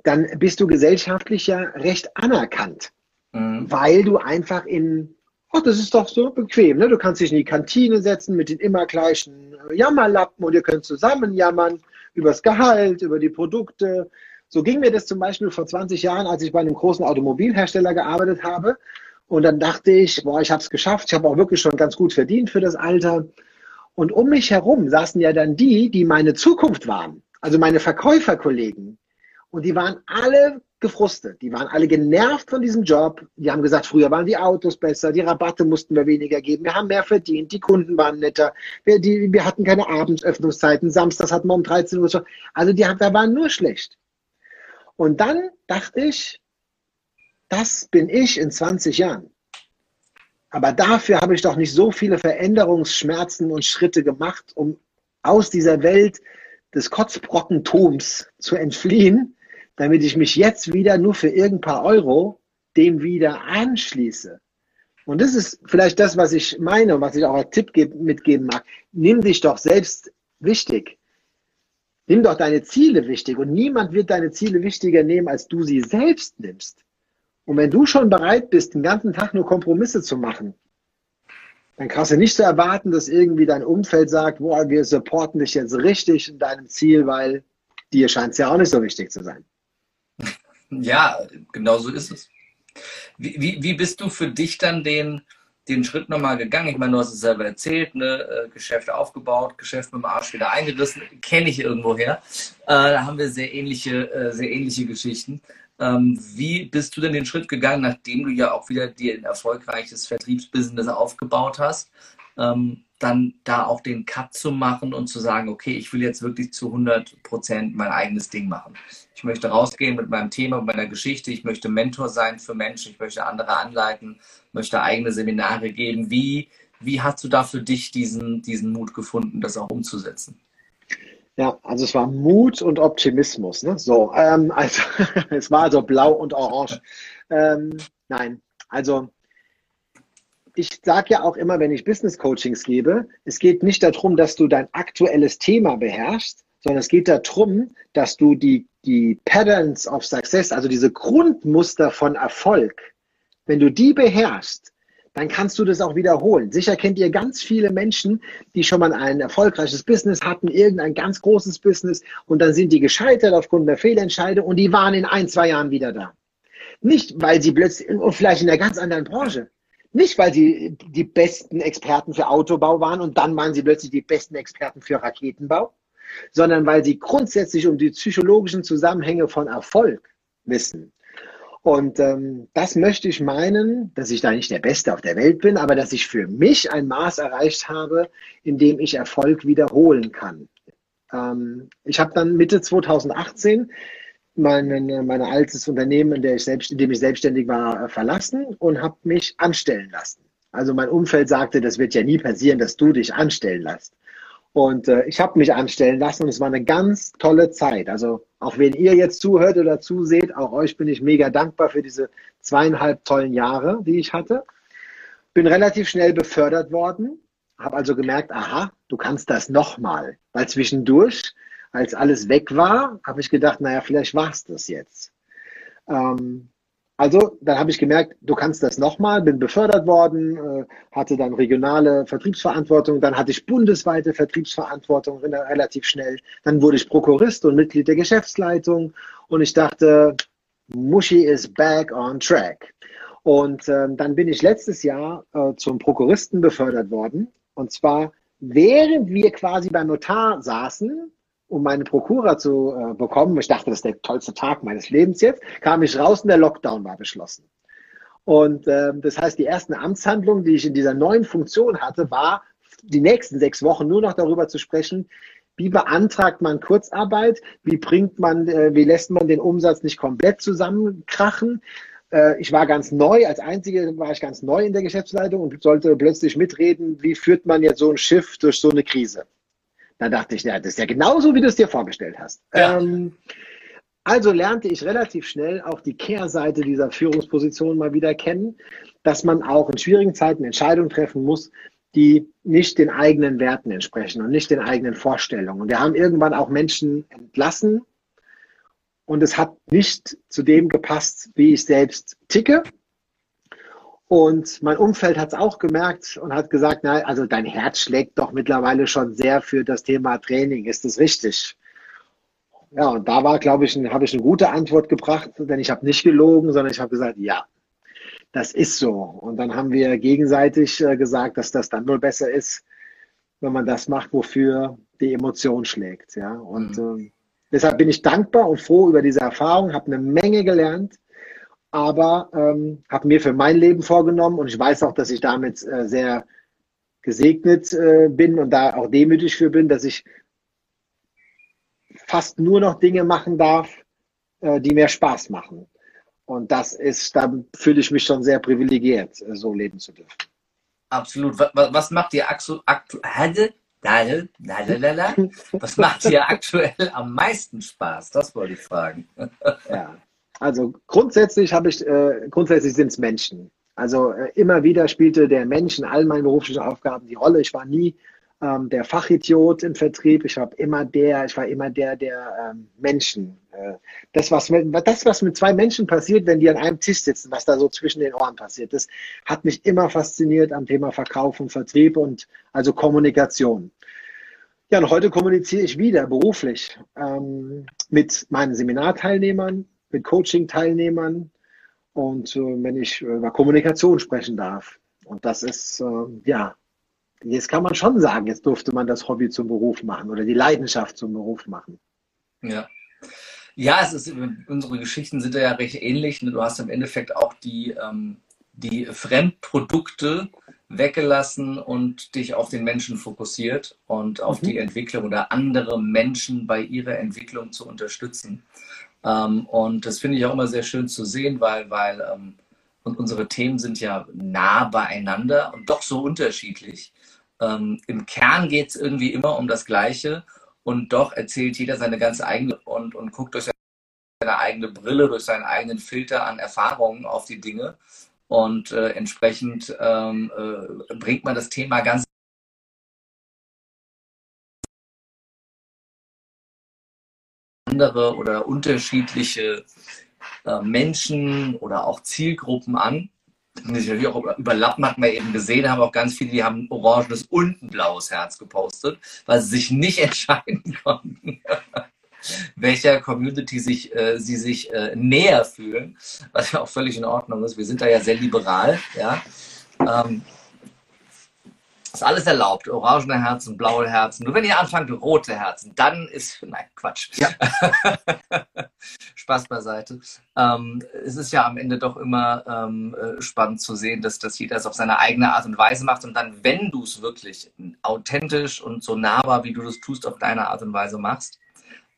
dann bist du gesellschaftlich ja recht anerkannt, mhm. weil du einfach in, ach, das ist doch so bequem, ne? Du kannst dich in die Kantine setzen mit den immer gleichen Jammerlappen und ihr könnt zusammen jammern übers Gehalt, über die Produkte. So ging mir das zum Beispiel vor 20 Jahren, als ich bei einem großen Automobilhersteller gearbeitet habe. Und dann dachte ich, boah, ich habe es geschafft. Ich habe auch wirklich schon ganz gut verdient für das Alter. Und um mich herum saßen ja dann die, die meine Zukunft waren. Also meine Verkäuferkollegen. Und die waren alle gefrustet. Die waren alle genervt von diesem Job. Die haben gesagt, früher waren die Autos besser, die Rabatte mussten wir weniger geben, wir haben mehr verdient, die Kunden waren netter, wir, die, wir hatten keine Abendsöffnungszeiten, samstags hatten wir um 13 Uhr. Also die da waren nur schlecht. Und dann dachte ich, das bin ich in 20 Jahren. Aber dafür habe ich doch nicht so viele Veränderungsschmerzen und Schritte gemacht, um aus dieser Welt des Kotzbrockentums zu entfliehen, damit ich mich jetzt wieder nur für irgendein paar Euro dem wieder anschließe. Und das ist vielleicht das, was ich meine und was ich auch als Tipp mitgeben mag. Nimm dich doch selbst wichtig. Nimm doch deine Ziele wichtig und niemand wird deine Ziele wichtiger nehmen, als du sie selbst nimmst. Und wenn du schon bereit bist, den ganzen Tag nur Kompromisse zu machen, dann kannst du nicht so erwarten, dass irgendwie dein Umfeld sagt, boah, wir supporten dich jetzt richtig in deinem Ziel, weil dir scheint es ja auch nicht so wichtig zu sein. Ja, genau so ist es. Wie, wie, wie bist du für dich dann den, den Schritt nochmal gegangen? Ich meine, du hast es selber erzählt, ne? Äh, Geschäft aufgebaut, Geschäft mit dem Arsch wieder eingerissen, kenne ich irgendwoher. Äh, da haben wir sehr ähnliche, äh, sehr ähnliche Geschichten. Ähm, wie bist du denn den Schritt gegangen, nachdem du ja auch wieder dir ein erfolgreiches Vertriebsbusiness aufgebaut hast, ähm, dann da auch den Cut zu machen und zu sagen, okay, ich will jetzt wirklich zu 100 Prozent mein eigenes Ding machen. Ich möchte rausgehen mit meinem Thema, mit meiner Geschichte. Ich möchte Mentor sein für Menschen. Ich möchte andere anleiten, möchte eigene Seminare geben. Wie, wie hast du da für dich diesen, diesen Mut gefunden, das auch umzusetzen? Ja, also es war Mut und Optimismus. Ne? So, ähm, also es war also blau und orange. Ähm, nein, also ich sage ja auch immer, wenn ich Business Coachings gebe, es geht nicht darum, dass du dein aktuelles Thema beherrschst, sondern es geht darum, dass du die, die Patterns of Success, also diese Grundmuster von Erfolg, wenn du die beherrschst, dann kannst du das auch wiederholen. Sicher kennt ihr ganz viele Menschen, die schon mal ein erfolgreiches Business hatten, irgendein ganz großes Business und dann sind die gescheitert aufgrund der Fehlentscheidung und die waren in ein, zwei Jahren wieder da. Nicht, weil sie plötzlich, und vielleicht in einer ganz anderen Branche, nicht, weil sie die besten Experten für Autobau waren und dann waren sie plötzlich die besten Experten für Raketenbau, sondern weil sie grundsätzlich um die psychologischen Zusammenhänge von Erfolg wissen. Und ähm, das möchte ich meinen, dass ich da nicht der Beste auf der Welt bin, aber dass ich für mich ein Maß erreicht habe, in dem ich Erfolg wiederholen kann. Ähm, ich habe dann Mitte 2018 mein, mein altes Unternehmen, in, der ich selbst, in dem ich selbstständig war, verlassen und habe mich anstellen lassen. Also mein Umfeld sagte, das wird ja nie passieren, dass du dich anstellen lässt. Und äh, ich habe mich anstellen lassen und es war eine ganz tolle Zeit. Also auch wenn ihr jetzt zuhört oder zuseht, auch euch bin ich mega dankbar für diese zweieinhalb tollen Jahre, die ich hatte. Bin relativ schnell befördert worden, habe also gemerkt, aha, du kannst das nochmal. Weil zwischendurch, als alles weg war, habe ich gedacht, naja, vielleicht war es das jetzt. Ähm, also, dann habe ich gemerkt, du kannst das nochmal, bin befördert worden, äh, hatte dann regionale Vertriebsverantwortung, dann hatte ich bundesweite Vertriebsverantwortung relativ schnell, dann wurde ich Prokurist und Mitglied der Geschäftsleitung und ich dachte, Muschi is back on track. Und ähm, dann bin ich letztes Jahr äh, zum Prokuristen befördert worden und zwar während wir quasi beim Notar saßen um meine Prokura zu äh, bekommen, ich dachte, das ist der tollste Tag meines Lebens jetzt, kam ich raus und der Lockdown war beschlossen. Und äh, das heißt, die ersten Amtshandlungen, die ich in dieser neuen Funktion hatte, war die nächsten sechs Wochen nur noch darüber zu sprechen, wie beantragt man Kurzarbeit, wie bringt man, äh, wie lässt man den Umsatz nicht komplett zusammenkrachen. Äh, ich war ganz neu, als Einzige war ich ganz neu in der Geschäftsleitung und sollte plötzlich mitreden, wie führt man jetzt so ein Schiff durch so eine Krise. Da dachte ich, ja, das ist ja genauso, wie du es dir vorgestellt hast. Ja. Ähm, Also lernte ich relativ schnell auch die Kehrseite dieser Führungsposition mal wieder kennen, dass man auch in schwierigen Zeiten Entscheidungen treffen muss, die nicht den eigenen Werten entsprechen und nicht den eigenen Vorstellungen. Und wir haben irgendwann auch Menschen entlassen und es hat nicht zu dem gepasst, wie ich selbst ticke. Und mein Umfeld hat es auch gemerkt und hat gesagt, na, also dein Herz schlägt doch mittlerweile schon sehr für das Thema Training. Ist das richtig? Ja, und da war, glaube ich, habe ich eine gute Antwort gebracht, denn ich habe nicht gelogen, sondern ich habe gesagt, ja, das ist so. Und dann haben wir gegenseitig äh, gesagt, dass das dann wohl besser ist, wenn man das macht, wofür die Emotion schlägt. Ja, und mhm. äh, deshalb bin ich dankbar und froh über diese Erfahrung, habe eine Menge gelernt aber ähm, habe mir für mein Leben vorgenommen und ich weiß auch, dass ich damit äh, sehr gesegnet äh, bin und da auch demütig für bin, dass ich fast nur noch Dinge machen darf, äh, die mir Spaß machen. Und das ist, da fühle ich mich schon sehr privilegiert, äh, so leben zu dürfen. Absolut. Was, was macht dir aktuell, was macht dir aktuell am meisten Spaß? Das wollte ich fragen. ja. Also grundsätzlich habe ich, äh, grundsätzlich sind es Menschen. Also äh, immer wieder spielte der Mensch in all meinen beruflichen Aufgaben die Rolle. Ich war nie ähm, der Fachidiot im Vertrieb. Ich war immer der, ich war immer der, der ähm, Menschen. Äh, das, was mit, das, was mit zwei Menschen passiert, wenn die an einem Tisch sitzen, was da so zwischen den Ohren passiert, das hat mich immer fasziniert am Thema Verkauf und Vertrieb und also Kommunikation. Ja, und heute kommuniziere ich wieder beruflich ähm, mit meinen Seminarteilnehmern, mit Coaching-Teilnehmern und äh, wenn ich über Kommunikation sprechen darf. Und das ist, äh, ja, jetzt kann man schon sagen, jetzt durfte man das Hobby zum Beruf machen oder die Leidenschaft zum Beruf machen. Ja. Ja, es ist, unsere Geschichten sind ja recht ähnlich. Ne? Du hast im Endeffekt auch die, ähm, die Fremdprodukte weggelassen und dich auf den Menschen fokussiert und auf mhm. die Entwicklung oder andere Menschen bei ihrer Entwicklung zu unterstützen. Ähm, und das finde ich auch immer sehr schön zu sehen, weil, weil ähm, und unsere Themen sind ja nah beieinander und doch so unterschiedlich. Ähm, Im Kern geht es irgendwie immer um das Gleiche und doch erzählt jeder seine ganz eigene und, und guckt durch seine eigene Brille, durch seinen eigenen Filter an Erfahrungen auf die Dinge. Und äh, entsprechend ähm, äh, bringt man das Thema ganz andere oder unterschiedliche äh, Menschen oder auch Zielgruppen an. Die sich natürlich auch überlappen, hat man eben gesehen, haben auch ganz viele, die haben orangenes und ein blaues Herz gepostet, weil sie sich nicht entscheiden konnten, welcher Community sich, äh, sie sich äh, näher fühlen, was ja auch völlig in Ordnung ist. Wir sind da ja sehr liberal, ja. Ähm, ist alles erlaubt. Orangene Herzen, blaue Herzen. Nur wenn ihr anfangt, rote Herzen, dann ist. Nein, Quatsch. Ja. Spaß beiseite. Ähm, es ist ja am Ende doch immer ähm, äh, spannend zu sehen, dass, dass jeder es auf seine eigene Art und Weise macht. Und dann, wenn du es wirklich authentisch und so nahbar, wie du das tust, auf deine Art und Weise machst,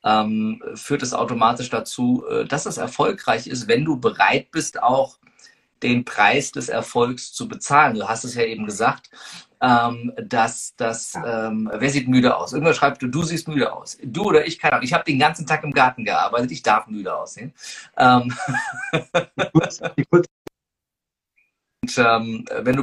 ähm, führt es automatisch dazu, äh, dass es erfolgreich ist, wenn du bereit bist, auch den Preis des Erfolgs zu bezahlen. Du hast es ja eben gesagt, ähm, dass das, ähm, wer sieht müde aus? Irgendwer schreibt, du, du siehst müde aus. Du oder ich, keine Ahnung. Ich habe den ganzen Tag im Garten gearbeitet, ich darf müde aussehen. Ähm Und ähm, wenn du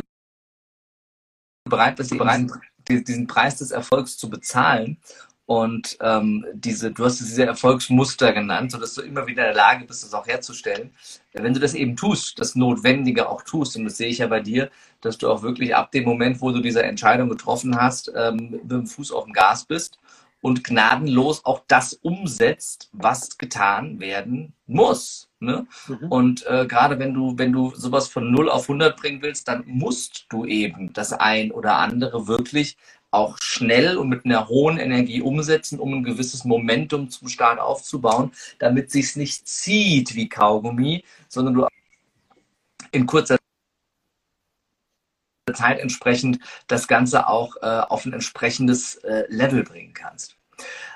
bereit bist, bereit, diesen Preis des Erfolgs zu bezahlen, und ähm, diese, du hast diese Erfolgsmuster genannt, sodass du immer wieder in der Lage bist, das auch herzustellen. Wenn du das eben tust, das Notwendige auch tust, und das sehe ich ja bei dir, dass du auch wirklich ab dem Moment, wo du diese Entscheidung getroffen hast, ähm, mit dem Fuß auf dem Gas bist und gnadenlos auch das umsetzt, was getan werden muss. Ne? Mhm. Und äh, gerade wenn du, wenn du sowas von 0 auf 100 bringen willst, dann musst du eben das ein oder andere wirklich auch schnell und mit einer hohen Energie umsetzen, um ein gewisses Momentum zum Start aufzubauen, damit sich nicht zieht wie Kaugummi, sondern du in kurzer Zeit entsprechend das Ganze auch äh, auf ein entsprechendes äh, Level bringen kannst.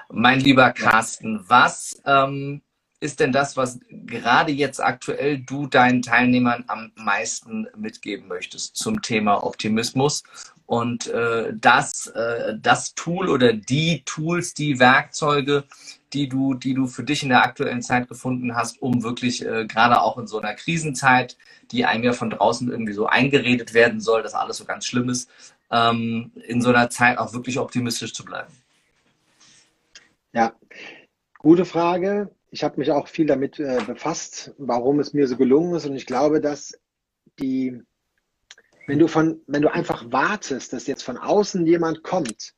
Mein lieber Carsten, was ähm, ist denn das, was gerade jetzt aktuell du deinen Teilnehmern am meisten mitgeben möchtest zum Thema Optimismus und äh, das, äh, das Tool oder die Tools, die Werkzeuge, die du, die du für dich in der aktuellen Zeit gefunden hast, um wirklich äh, gerade auch in so einer Krisenzeit, die einem ja von draußen irgendwie so eingeredet werden soll, dass alles so ganz schlimm ist, ähm, in so einer Zeit auch wirklich optimistisch zu bleiben? Ja, gute Frage. Ich habe mich auch viel damit äh, befasst, warum es mir so gelungen ist. Und ich glaube, dass die, wenn du von, wenn du einfach wartest, dass jetzt von außen jemand kommt,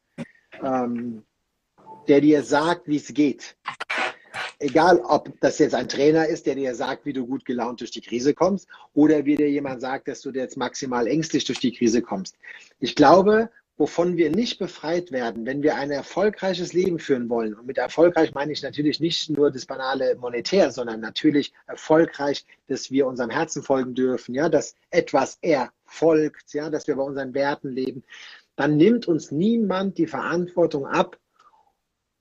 ähm, der dir sagt, wie es geht. Egal, ob das jetzt ein Trainer ist, der dir sagt, wie du gut gelaunt durch die Krise kommst, oder wie dir jemand sagt, dass du jetzt maximal ängstlich durch die Krise kommst. Ich glaube, wovon wir nicht befreit werden, wenn wir ein erfolgreiches Leben führen wollen. Und mit erfolgreich meine ich natürlich nicht nur das banale monetär, sondern natürlich erfolgreich, dass wir unserem Herzen folgen dürfen, ja, dass etwas erfolgt, ja, dass wir bei unseren Werten leben. Dann nimmt uns niemand die Verantwortung ab,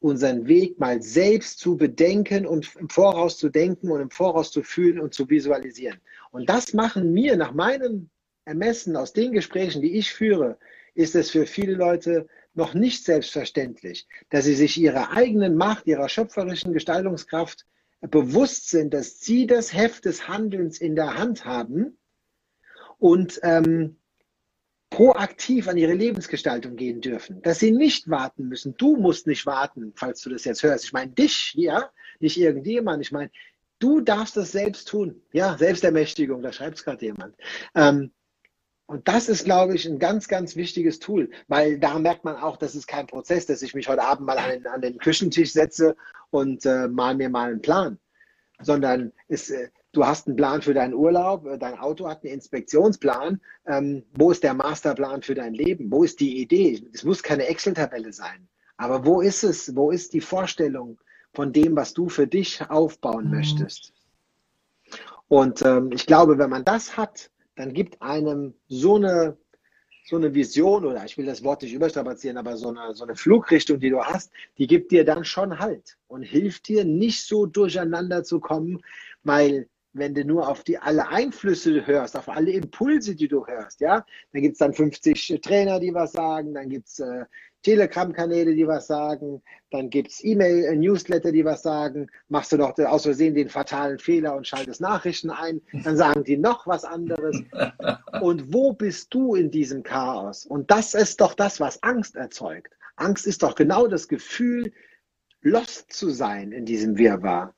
unseren Weg mal selbst zu bedenken und im Voraus zu denken und im Voraus zu fühlen und zu visualisieren. Und das machen mir nach meinem Ermessen aus den Gesprächen, die ich führe, ist es für viele Leute noch nicht selbstverständlich, dass sie sich ihrer eigenen Macht, ihrer schöpferischen Gestaltungskraft bewusst sind, dass sie das Heft des Handelns in der Hand haben und ähm, proaktiv an ihre Lebensgestaltung gehen dürfen, dass sie nicht warten müssen. Du musst nicht warten, falls du das jetzt hörst. Ich meine dich hier, nicht irgendjemand. Ich meine, du darfst das selbst tun. Ja, Selbstermächtigung, da schreibt es gerade jemand. Ähm, und das ist, glaube ich, ein ganz, ganz wichtiges Tool, weil da merkt man auch, das ist kein Prozess, dass ich mich heute Abend mal an den, an den Küchentisch setze und äh, mal mir mal einen Plan, sondern es, äh, du hast einen Plan für deinen Urlaub, äh, dein Auto hat einen Inspektionsplan. Ähm, wo ist der Masterplan für dein Leben? Wo ist die Idee? Es muss keine Excel-Tabelle sein. Aber wo ist es? Wo ist die Vorstellung von dem, was du für dich aufbauen mhm. möchtest? Und ähm, ich glaube, wenn man das hat, dann gibt einem so eine, so eine Vision oder ich will das Wort nicht überstrapazieren, aber so eine, so eine Flugrichtung, die du hast, die gibt dir dann schon Halt und hilft dir nicht so durcheinander zu kommen, weil wenn du nur auf die alle Einflüsse hörst, auf alle Impulse, die du hörst, ja, dann gibt es dann 50 Trainer, die was sagen, dann gibt es äh, Telegram-Kanäle, die was sagen, dann gibt es E-Mail-Newsletter, die was sagen, machst du doch aus Versehen den fatalen Fehler und schaltest Nachrichten ein, dann sagen die noch was anderes. Und wo bist du in diesem Chaos? Und das ist doch das, was Angst erzeugt. Angst ist doch genau das Gefühl, lost zu sein in diesem Wirrwarr.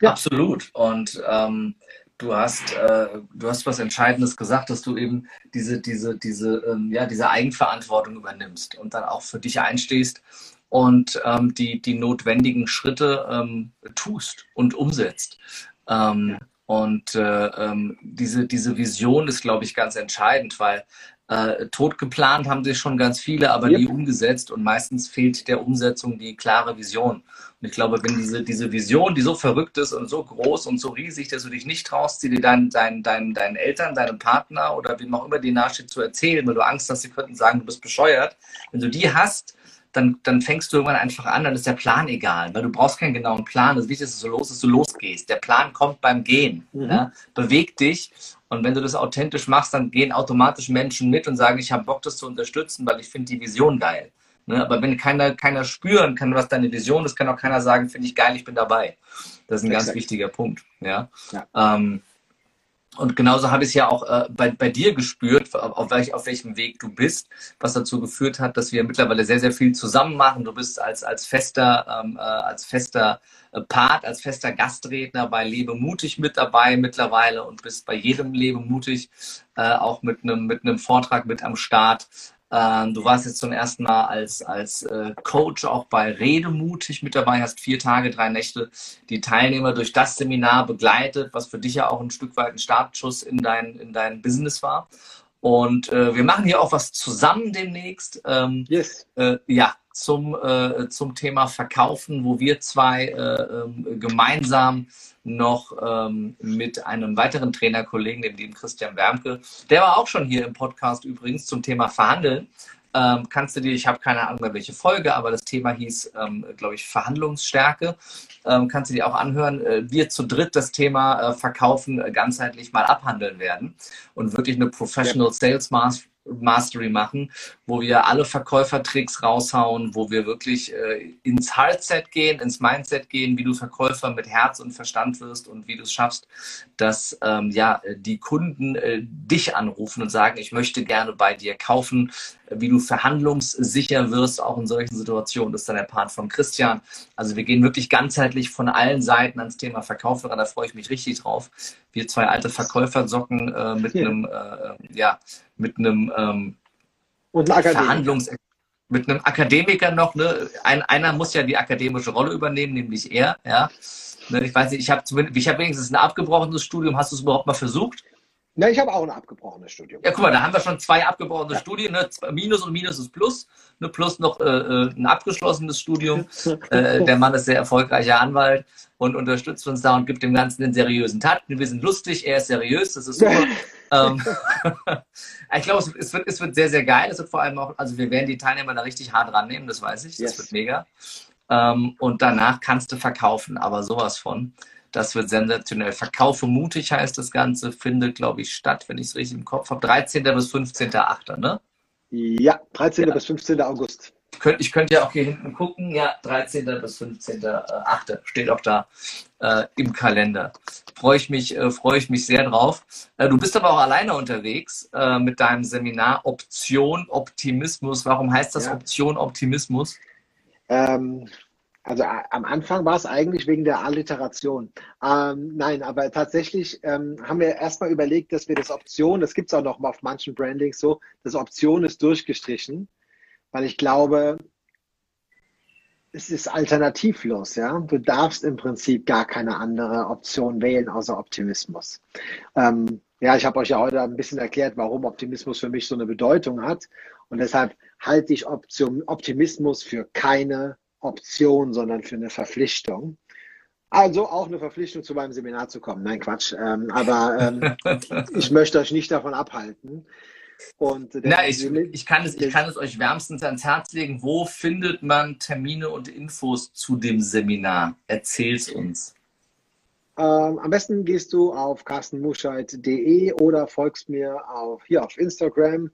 Ja. Absolut. Und ähm, du hast, äh, du hast was Entscheidendes gesagt, dass du eben diese, diese, diese, ähm, ja, diese Eigenverantwortung übernimmst und dann auch für dich einstehst und ähm, die, die notwendigen Schritte ähm, tust und umsetzt. Ähm, und äh, ähm, diese, diese Vision ist, glaube ich, ganz entscheidend, weil äh, tot geplant haben sich schon ganz viele, aber yep. nie umgesetzt und meistens fehlt der Umsetzung die klare Vision. Und ich glaube, wenn diese, diese Vision, die so verrückt ist und so groß und so riesig, dass du dich nicht traust, sie dir deinen, deinen, deinen, deinen Eltern, deinem Partner oder wem auch immer dir nahesteht zu erzählen, weil du Angst hast, sie könnten sagen, du bist bescheuert. Wenn du die hast, dann, dann fängst du irgendwann einfach an, dann ist der Plan egal, weil du brauchst keinen genauen Plan. Das Wichtigste ist, dass du los ist, du losgehst. Der Plan kommt beim Gehen. Mhm. Ja? Beweg dich und wenn du das authentisch machst, dann gehen automatisch Menschen mit und sagen, ich habe Bock, das zu unterstützen, weil ich finde die Vision geil. Ne? Aber wenn keiner, keiner spüren kann, was deine Vision ist, kann auch keiner sagen, finde ich geil, ich bin dabei. Das ist ein Exakt. ganz wichtiger Punkt. Ja. ja. Ähm, und genauso habe ich es ja auch äh, bei, bei dir gespürt, auf, welch, auf welchem Weg du bist, was dazu geführt hat, dass wir mittlerweile sehr, sehr viel zusammen machen. Du bist als, als fester, ähm, äh, als fester äh, Part, als fester Gastredner bei Lebe mutig mit dabei mittlerweile und bist bei jedem Lebe mutig äh, auch mit einem mit einem Vortrag mit am Start. Ähm, du warst jetzt zum ersten Mal als, als äh, Coach auch bei Redemutig mit dabei, hast vier Tage, drei Nächte die Teilnehmer durch das Seminar begleitet, was für dich ja auch ein Stück weit ein Startschuss in dein, in dein Business war. Und äh, wir machen hier auch was zusammen demnächst. Ähm, yes. Äh, ja, zum, äh, zum Thema Verkaufen, wo wir zwei äh, ähm, gemeinsam noch ähm, mit einem weiteren Trainerkollegen, dem lieben Christian Wermke, der war auch schon hier im Podcast übrigens zum Thema Verhandeln. Ähm, kannst du dir, ich habe keine Ahnung mehr welche Folge, aber das Thema hieß, ähm, glaube ich, Verhandlungsstärke. Ähm, kannst du dir auch anhören. Äh, wir zu dritt das Thema äh, Verkaufen äh, ganzheitlich mal abhandeln werden und wirklich eine Professional ja. Sales Mastery machen, wo wir alle Verkäufertricks raushauen, wo wir wirklich äh, ins Hardset gehen, ins Mindset gehen, wie du Verkäufer mit Herz und Verstand wirst und wie du es schaffst, dass ähm, ja die Kunden äh, dich anrufen und sagen, ich möchte gerne bei dir kaufen, wie du verhandlungssicher wirst, auch in solchen Situationen. Das ist dann der Part von Christian. Also wir gehen wirklich ganzheitlich von allen Seiten ans Thema Verkauf Da freue ich mich richtig drauf. Wir zwei alte Verkäufersocken äh, mit einem, äh, ja, mit einem ähm, und Verhandlungs mit einem Akademiker noch. Ne? Ein, einer muss ja die akademische Rolle übernehmen, nämlich er. Ja. Ne, ich weiß nicht, ich habe ich hab wenigstens ein abgebrochenes Studium. Hast du es überhaupt mal versucht? Na, ich habe auch ein abgebrochenes Studium. Ja, guck mal, da haben wir schon zwei abgebrochene ja. Studien. Ne? Minus und Minus ist Plus. Ne? Plus noch äh, äh ein abgeschlossenes Studium. äh, der Mann ist sehr erfolgreicher Anwalt und unterstützt uns da und gibt dem Ganzen den seriösen Takt. Wir sind lustig, er ist seriös, das ist super. ähm, ich glaube, es, es, wird, es wird sehr, sehr geil. Es wird vor allem auch, also wir werden die Teilnehmer da richtig hart rannehmen, das weiß ich. Das yes. wird mega. Ähm, und danach kannst du verkaufen, aber sowas von. Das wird sensationell. Verkaufe mutig heißt das Ganze, findet, glaube ich, statt, wenn ich es richtig im Kopf habe. 13. bis 15.8., ne? Ja, 13. Ja. bis 15. August. Ich könnte ja auch hier hinten gucken. Ja, 13. bis 15.8. steht auch da äh, im Kalender. Freue ich mich, äh, freue ich mich sehr drauf. Äh, du bist aber auch alleine unterwegs äh, mit deinem Seminar Option Optimismus. Warum heißt das ja. Option Optimismus? Ähm, also am Anfang war es eigentlich wegen der Alliteration. Ähm, nein, aber tatsächlich ähm, haben wir erstmal überlegt, dass wir das Option, das gibt es auch noch mal auf manchen Brandings so, das Option ist durchgestrichen, weil ich glaube, es ist alternativlos, ja. Du darfst im Prinzip gar keine andere Option wählen außer Optimismus. Ähm, ja, ich habe euch ja heute ein bisschen erklärt, warum Optimismus für mich so eine Bedeutung hat. Und deshalb halte ich Option, Optimismus für keine Option, sondern für eine Verpflichtung. Also auch eine Verpflichtung, zu meinem Seminar zu kommen. Nein, Quatsch. Ähm, aber ähm, ich möchte euch nicht davon abhalten. Und Na, ich, ich, kann es, ich kann es euch wärmstens ans Herz legen. Wo findet man Termine und Infos zu dem Seminar? Erzähl's uns. Ähm, am besten gehst du auf carstenmuscheid.de oder folgst mir auf, hier auf Instagram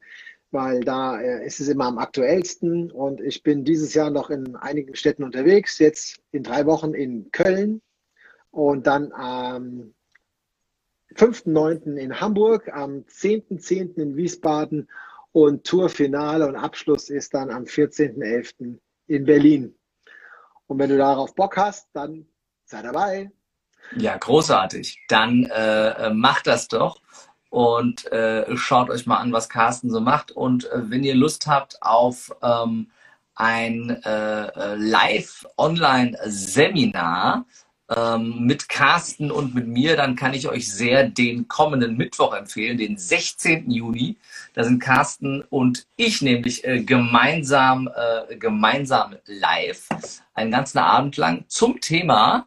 weil da äh, ist es immer am aktuellsten. Und ich bin dieses Jahr noch in einigen Städten unterwegs, jetzt in drei Wochen in Köln und dann am 5.9. in Hamburg, am 10.10. in Wiesbaden und Tourfinale und Abschluss ist dann am 14.11. in Berlin. Und wenn du darauf Bock hast, dann sei dabei. Ja, großartig. Dann äh, mach das doch und äh, schaut euch mal an, was Carsten so macht. Und äh, wenn ihr Lust habt auf ähm, ein äh, äh Live-Online-Seminar ähm, mit Carsten und mit mir, dann kann ich euch sehr den kommenden Mittwoch empfehlen, den 16. Juni. Da sind Carsten und ich nämlich äh, gemeinsam, äh, gemeinsam live, einen ganzen Abend lang zum Thema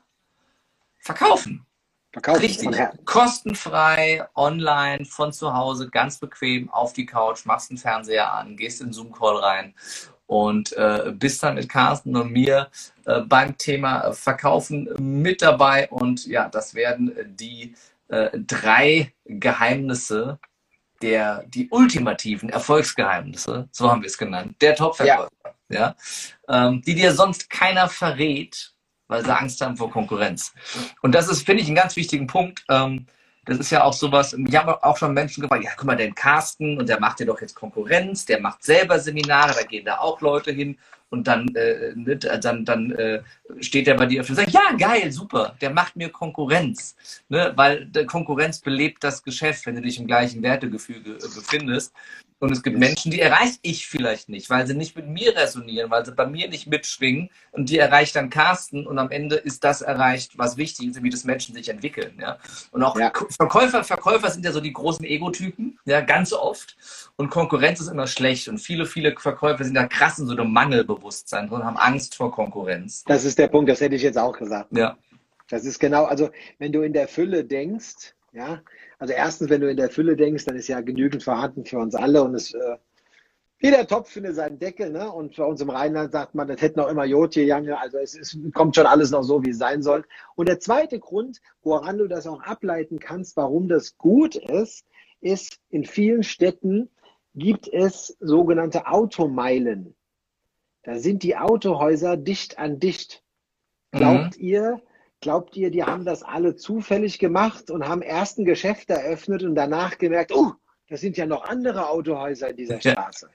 Verkaufen. Verkaufen. Richtig. Kostenfrei, online, von zu Hause, ganz bequem, auf die Couch, machst den Fernseher an, gehst in Zoom-Call rein und äh, bist dann mit Carsten und mir äh, beim Thema Verkaufen mit dabei. Und ja, das werden die äh, drei Geheimnisse der, die ultimativen Erfolgsgeheimnisse, so haben wir es genannt, der Top-Verkäufer, ja. ja ähm, die dir sonst keiner verrät, weil sie Angst haben vor Konkurrenz. Und das ist, finde ich, einen ganz wichtigen Punkt. Ähm, das ist ja auch sowas, ich habe auch schon Menschen gefragt, ja, guck mal, den Carsten, und der macht ja doch jetzt Konkurrenz, der macht selber Seminare, da gehen da auch Leute hin und dann, äh, ne, dann, dann äh, steht er bei dir auf und sagt, ja, geil, super, der macht mir Konkurrenz. Ne? Weil Konkurrenz belebt das Geschäft, wenn du dich im gleichen Wertegefüge äh, befindest. Und es gibt Menschen, die erreiche ich vielleicht nicht, weil sie nicht mit mir resonieren, weil sie bei mir nicht mitschwingen und die erreicht dann Carsten und am Ende ist das erreicht, was wichtig ist, wie das Menschen sich entwickeln. Ja? Und auch ja. Verkäufer, Verkäufer sind ja so die großen Egotypen, ja, ganz oft. Und Konkurrenz ist immer schlecht und viele, viele Verkäufer sind da krass in so einem Mangelbewusstsein und haben Angst vor Konkurrenz. Das ist der Punkt, das hätte ich jetzt auch gesagt. Ja. Das ist genau, also wenn du in der Fülle denkst, ja, also erstens, wenn du in der Fülle denkst, dann ist ja genügend vorhanden für uns alle und es äh, jeder Topf findet seinen Deckel, ne? Und bei uns im Rheinland sagt man, das hätte noch immer Jotje, Jange, also es, es kommt schon alles noch so, wie es sein soll. Und der zweite Grund, woran du das auch ableiten kannst, warum das gut ist, ist in vielen Städten gibt es sogenannte Automeilen. Da sind die Autohäuser dicht an dicht. Glaubt mhm. ihr, glaubt ihr, die haben das alle zufällig gemacht und haben erst ein Geschäft eröffnet und danach gemerkt, oh, das sind ja noch andere Autohäuser in dieser Straße. Ja.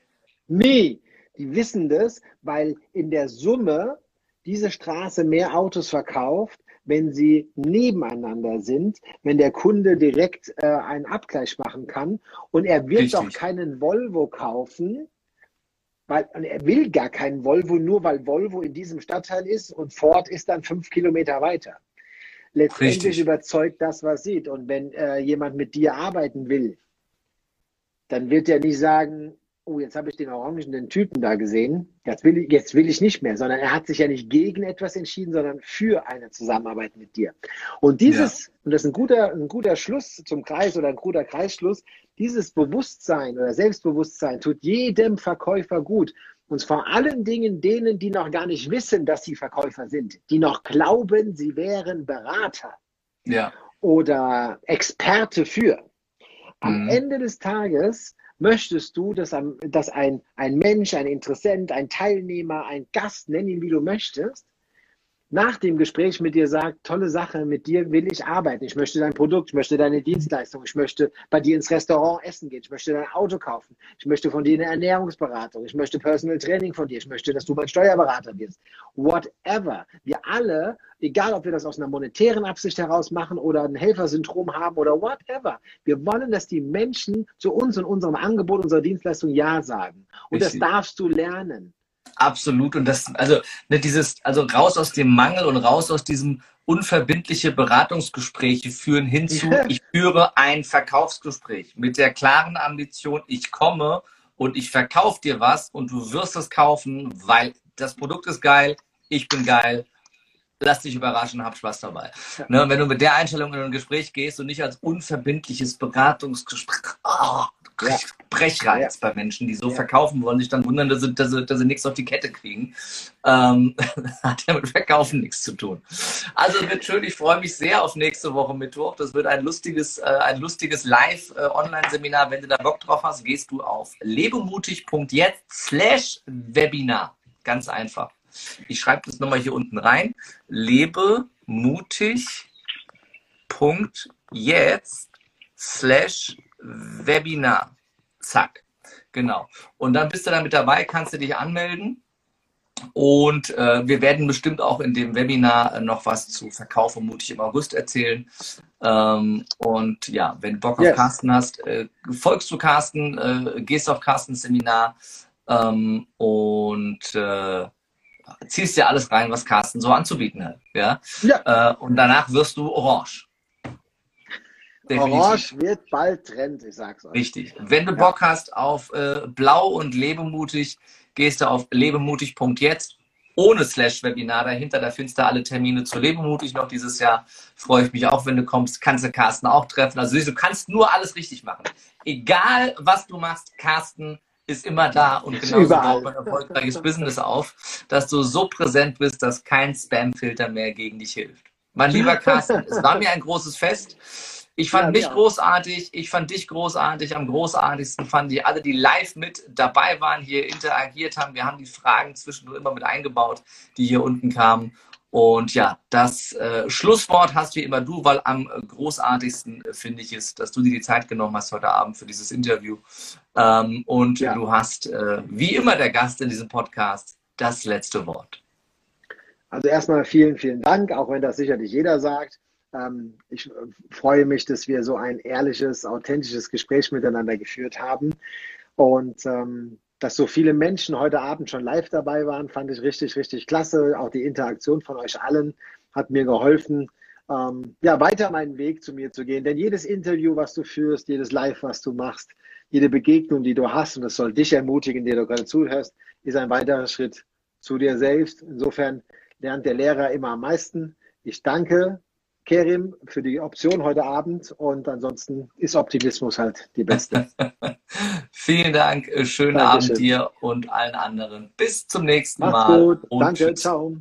Nee, die wissen das, weil in der Summe diese Straße mehr Autos verkauft, wenn sie nebeneinander sind, wenn der Kunde direkt äh, einen Abgleich machen kann. Und er wird Richtig. doch keinen Volvo kaufen, weil er will gar keinen Volvo, nur weil Volvo in diesem Stadtteil ist und Ford ist dann fünf Kilometer weiter. Letztendlich Richtig. überzeugt das, was sieht. Und wenn äh, jemand mit dir arbeiten will, dann wird er nicht sagen, oh, jetzt habe ich den orangenen Typen da gesehen, jetzt will, ich, jetzt will ich nicht mehr, sondern er hat sich ja nicht gegen etwas entschieden, sondern für eine Zusammenarbeit mit dir. Und dieses, ja. und das ist ein guter, ein guter Schluss zum Kreis oder ein guter Kreisschluss, dieses Bewusstsein oder Selbstbewusstsein tut jedem Verkäufer gut. Und vor allen Dingen denen, die noch gar nicht wissen, dass sie Verkäufer sind, die noch glauben, sie wären Berater ja. oder Experte für. Am mhm. Ende des Tages möchtest du, dass, ein, dass ein, ein Mensch, ein Interessent, ein Teilnehmer, ein Gast, nenn ihn wie du möchtest, nach dem Gespräch mit dir sagt, tolle Sache, mit dir will ich arbeiten, ich möchte dein Produkt, ich möchte deine Dienstleistung, ich möchte bei dir ins Restaurant essen gehen, ich möchte dein Auto kaufen, ich möchte von dir eine Ernährungsberatung, ich möchte Personal Training von dir, ich möchte, dass du mein Steuerberater wirst. Whatever. Wir alle, egal ob wir das aus einer monetären Absicht heraus machen oder ein Helfersyndrom haben oder whatever, wir wollen, dass die Menschen zu uns und unserem Angebot, unserer Dienstleistung Ja sagen. Und Richtig. das darfst du lernen. Absolut. Und das, also ne, dieses, also raus aus dem Mangel und raus aus diesem unverbindliche Beratungsgespräche führen hinzu, ja. ich führe ein Verkaufsgespräch mit der klaren Ambition, ich komme und ich verkaufe dir was und du wirst es kaufen, weil das Produkt ist geil, ich bin geil, lass dich überraschen, hab Spaß dabei. Ja. Ne, wenn du mit der Einstellung in ein Gespräch gehst und nicht als unverbindliches Beratungsgespräch, oh, ja. Brechreiz bei Menschen, die so verkaufen wollen, sich dann wundern, dass sie, dass sie, dass sie nichts auf die Kette kriegen. Ähm, hat ja mit Verkaufen nichts zu tun. Also wird schön, ich freue mich sehr auf nächste Woche Mittwoch. Das wird ein lustiges, äh, ein lustiges Live-Online-Seminar. Wenn du da Bock drauf hast, gehst du auf lebemutig.jetzt slash Webinar. Ganz einfach. Ich schreibe das nochmal hier unten rein. lebemutig.jetzt slash Webinar. Zack. Genau. Und dann bist du dann mit dabei, kannst du dich anmelden. Und äh, wir werden bestimmt auch in dem Webinar noch was zu Verkauf und mutig im August erzählen. Ähm, und ja, wenn du Bock auf yes. Carsten hast, äh, folgst du Carsten, äh, gehst auf Carstens Seminar ähm, und äh, ziehst dir alles rein, was Carsten so anzubieten hat. Ja? ja. Äh, und danach wirst du orange. Definitiv. Orange wird bald Trend, ich sag's euch. Richtig. Wenn du Bock ja. hast auf äh, Blau und Lebemutig, gehst du auf lebemutig.jetzt ohne Slash-Webinar dahinter. Da findest du alle Termine zu Lebemutig noch dieses Jahr. Freue ich mich auch, wenn du kommst. Kannst du Carsten auch treffen. Also du kannst nur alles richtig machen. Egal, was du machst, Carsten ist immer da und genauso baut man erfolgreiches Business auf, dass du so präsent bist, dass kein Spam-Filter mehr gegen dich hilft. Mein lieber Carsten, es war mir ein großes Fest. Ich fand ja, mich großartig, ich fand dich großartig. Am großartigsten fand ich alle, die live mit dabei waren, hier interagiert haben. Wir haben die Fragen zwischendurch immer mit eingebaut, die hier unten kamen. Und ja, das äh, Schlusswort hast wie immer du, weil am großartigsten äh, finde ich es, dass du dir die Zeit genommen hast heute Abend für dieses Interview. Ähm, und ja. du hast, äh, wie immer der Gast in diesem Podcast, das letzte Wort. Also erstmal vielen, vielen Dank, auch wenn das sicherlich jeder sagt. Ähm, ich äh, freue mich, dass wir so ein ehrliches, authentisches Gespräch miteinander geführt haben. Und ähm, dass so viele Menschen heute Abend schon live dabei waren, fand ich richtig, richtig klasse. Auch die Interaktion von euch allen hat mir geholfen, ähm, ja, weiter meinen Weg zu mir zu gehen. Denn jedes Interview, was du führst, jedes Live, was du machst, jede Begegnung, die du hast, und das soll dich ermutigen, der du gerade zuhörst, ist ein weiterer Schritt zu dir selbst. Insofern lernt der Lehrer immer am meisten. Ich danke Kerim, für die Option heute Abend. Und ansonsten ist Optimismus halt die beste. Vielen Dank, schönen Dankeschön. Abend dir und allen anderen. Bis zum nächsten Macht's Mal. Gut. Danke, tschüss. ciao.